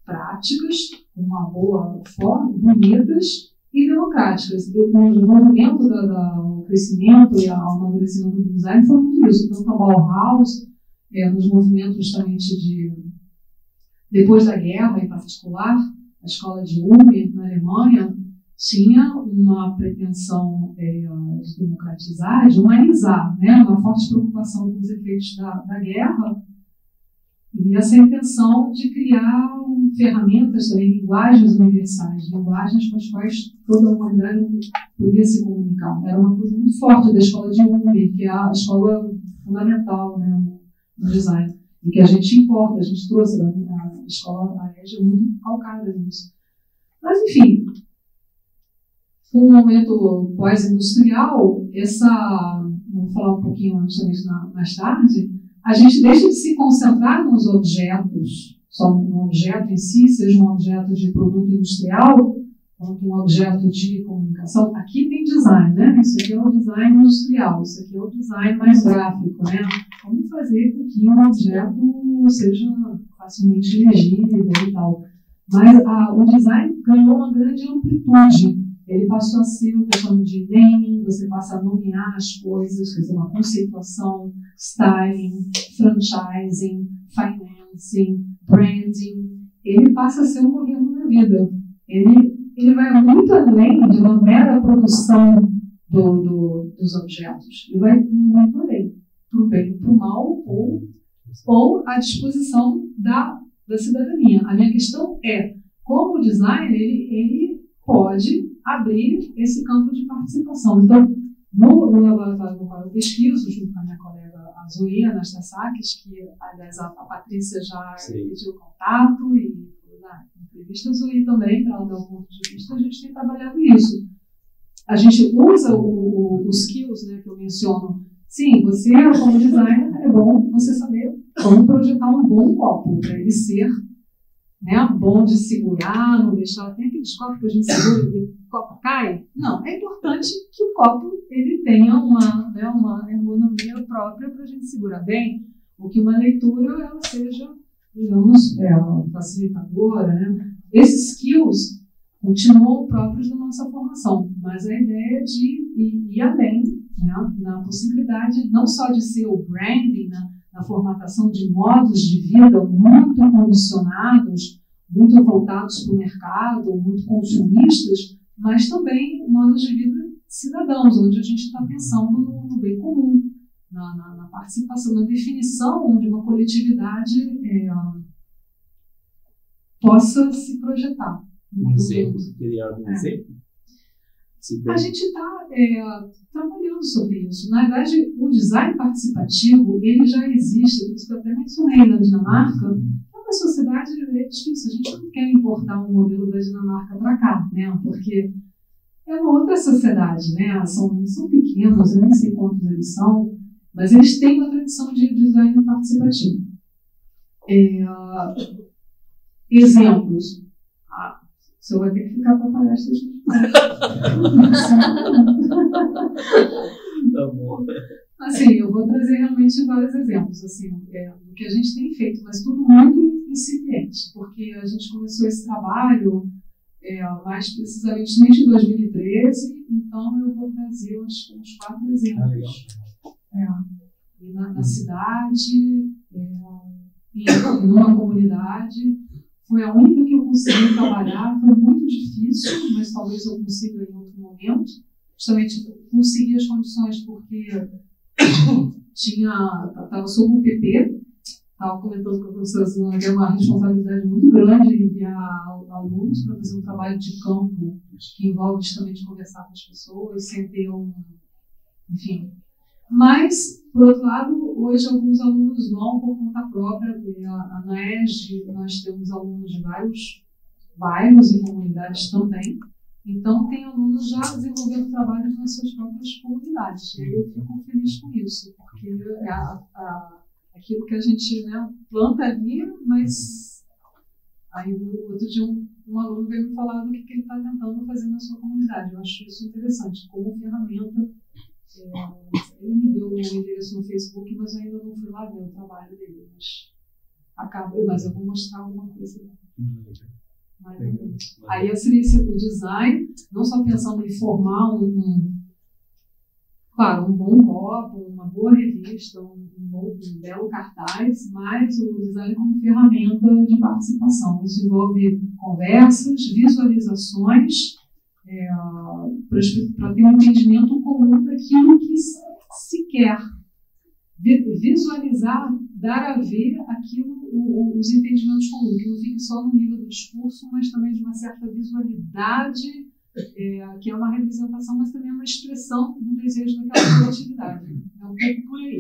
práticas, com uma boa forma, bonitas e democráticas. O desenvolvimento, da, da, o crescimento e o amadurecimento do design foi muito isso. Tanto a Bauhaus, é, nos movimentos justamente de depois da guerra, em particular, a escola de Ulm, na Alemanha, tinha uma pretensão é, de democratizar, de humanizar, né? uma forte preocupação com os efeitos da, da guerra, e essa intenção de criar ferramentas também, linguagens universais, linguagens com as quais toda a humanidade podia se comunicar. Era uma coisa muito forte da escola de Ulm, que é a escola fundamental né, no design e que a gente importa, a gente trouxe da a escola, a EJA é muito calcada nisso. Mas, enfim, com o momento pós-industrial, essa, vamos falar um pouquinho antes mais tarde, a gente deixa de se concentrar nos objetos, só no objeto em si, seja um objeto de produto industrial, quanto um objeto de comunicação. Aqui tem design, né? Isso aqui é o design industrial, isso aqui é o design mais gráfico, né? Como fazer com que um objeto seja facilmente legível e tal. Mas a, o design ganhou uma grande amplitude. Ele passou a ser o eu de naming, você passa a nomear as coisas, quer dizer, uma conceituação, styling, franchising, financing, branding. Ele passa a ser um governo da vida. Ele ele vai muito além de uma mera produção do, do, dos objetos. Ele vai muito além, para o bem para o mal, ou, ou à disposição da, da cidadania. A minha questão é, como o design, ele, ele pode abrir esse campo de participação. Então, no, no laboratório no qual eu pesquiso, junto com a minha colega Zoe Anastasakis, que, aliás, a, a Patrícia já Sim. pediu contato e na entrevista Zui também, para ela dar um ponto de vista, a gente tem trabalhado isso. A gente usa o, os skills né, que eu menciono. Sim, você, como designer, é bom você saber como projetar um bom copo, para ele ser né, bom de segurar, não deixar. Tem aqueles copos que a gente segura e o copo cai. Não, é importante que o copo ele tenha uma, né, uma ergonomia própria para a gente segurar bem, ou que uma leitura ela seja digamos, é, facilitadora, né? Esses skills continuam próprios da nossa formação, mas a ideia é de ir, ir além, né? na possibilidade não só de ser o branding, né? Na formatação de modos de vida muito condicionados, muito voltados para o mercado, muito consumistas, mas também modos de vida cidadãos, onde a gente está pensando no, no bem comum, na, na, na, participação, na definição de uma coletividade é, possa se projetar. Um exemplo? Teria algum é. exemplo? A gente está é, trabalhando sobre isso. Na verdade, o design participativo ele já existe, por isso que eu até mencionei na Dinamarca. É uma sociedade é difícil, a gente não quer importar um modelo da Dinamarca para cá, né? porque é uma outra sociedade, né? são, são pequenos, eu nem sei quantos eles são, mas eles têm uma tradição de design participativo. É, exemplos. Senhor vai ter que ficar para palestra de Tá bom. Assim, eu vou trazer realmente vários exemplos assim, é, do que a gente tem feito, mas tudo muito incipiente, porque a gente começou esse trabalho é, mais precisamente desde 2013, então eu vou trazer acho, uns quatro exemplos. Ah, é, na, na, cidade, é, em uma comunidade. Foi a única que eu consegui trabalhar, foi muito difícil, mas talvez eu consiga em outro momento. Justamente consegui as condições porque tinha estava sob o PP, estava comentando com a professora Zuna que é uma responsabilidade muito grande enviar alunos para fazer um trabalho de campo que envolve justamente conversar com as pessoas, sem ter um. Enfim. Mas, por outro lado, hoje alguns alunos vão por conta própria. A, NAESG, nós temos alunos de vários bairros e comunidades também. Então, tem alunos já desenvolvendo trabalhos nas suas próprias comunidades. E eu fico feliz com isso, porque é a, a, aquilo que a gente né, planta ali, mas aí outro dia um, um aluno veio me falar do que, que ele está tentando fazer na sua comunidade. Eu acho isso interessante, como ferramenta. É, ele me deu o endereço no Facebook, mas eu ainda não fui lá ver o trabalho dele. Mas, acaba, mas eu vou mostrar alguma coisa. Aí seria o design, não só pensando em formar um, um claro, um bom copo, uma boa revista, um, bom, um belo cartaz, mas o design como ferramenta de participação. Isso envolve conversas, visualizações, é, para ter um entendimento comum daquilo que quer. Visualizar, dar a ver aquilo, os entendimentos comuns, que não fique só no nível do discurso, mas também de uma certa visualidade é, que é uma representação, mas também é uma expressão do desejo daquela coletividade. É um pouco por aí.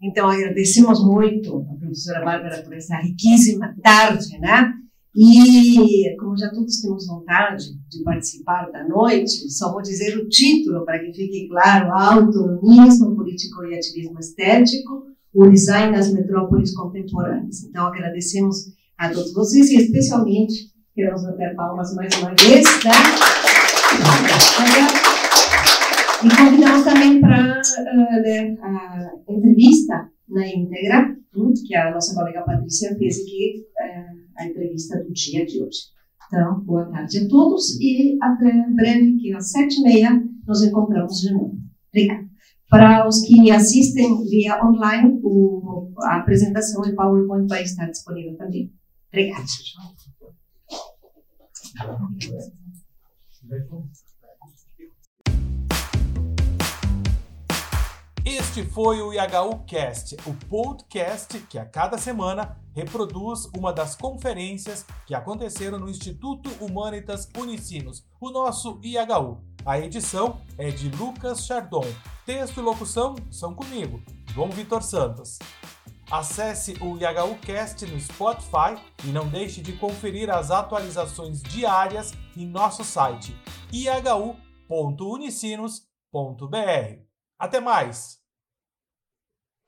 Então, agradecemos muito a professora Bárbara por essa riquíssima tarde, né? E, como já todos temos vontade de participar da noite, só vou dizer o título para que fique claro: Autonomismo Político e Ativismo Estético, o Design das Metrópoles Contemporâneas. Então, agradecemos a todos vocês e especialmente queremos bater palmas mais uma vez, tá? E convidamos também para uh, a entrevista na íntegra, que a nossa colega Patrícia fez aqui, uh, a entrevista do dia de hoje. Então, boa tarde a todos e até breve, que às sete e meia nos encontramos de novo. Obrigada. Para os que assistem via online, o, a apresentação em PowerPoint vai estar disponível também. Obrigada. Este foi o IHU Cast, o podcast que a cada semana reproduz uma das conferências que aconteceram no Instituto Humanitas Unicinos, o nosso IHU. A edição é de Lucas Chardon. Texto e locução são comigo, João Vitor Santos. Acesse o IHUcast no Spotify e não deixe de conferir as atualizações diárias em nosso site ihu.unicinos.br. Até mais!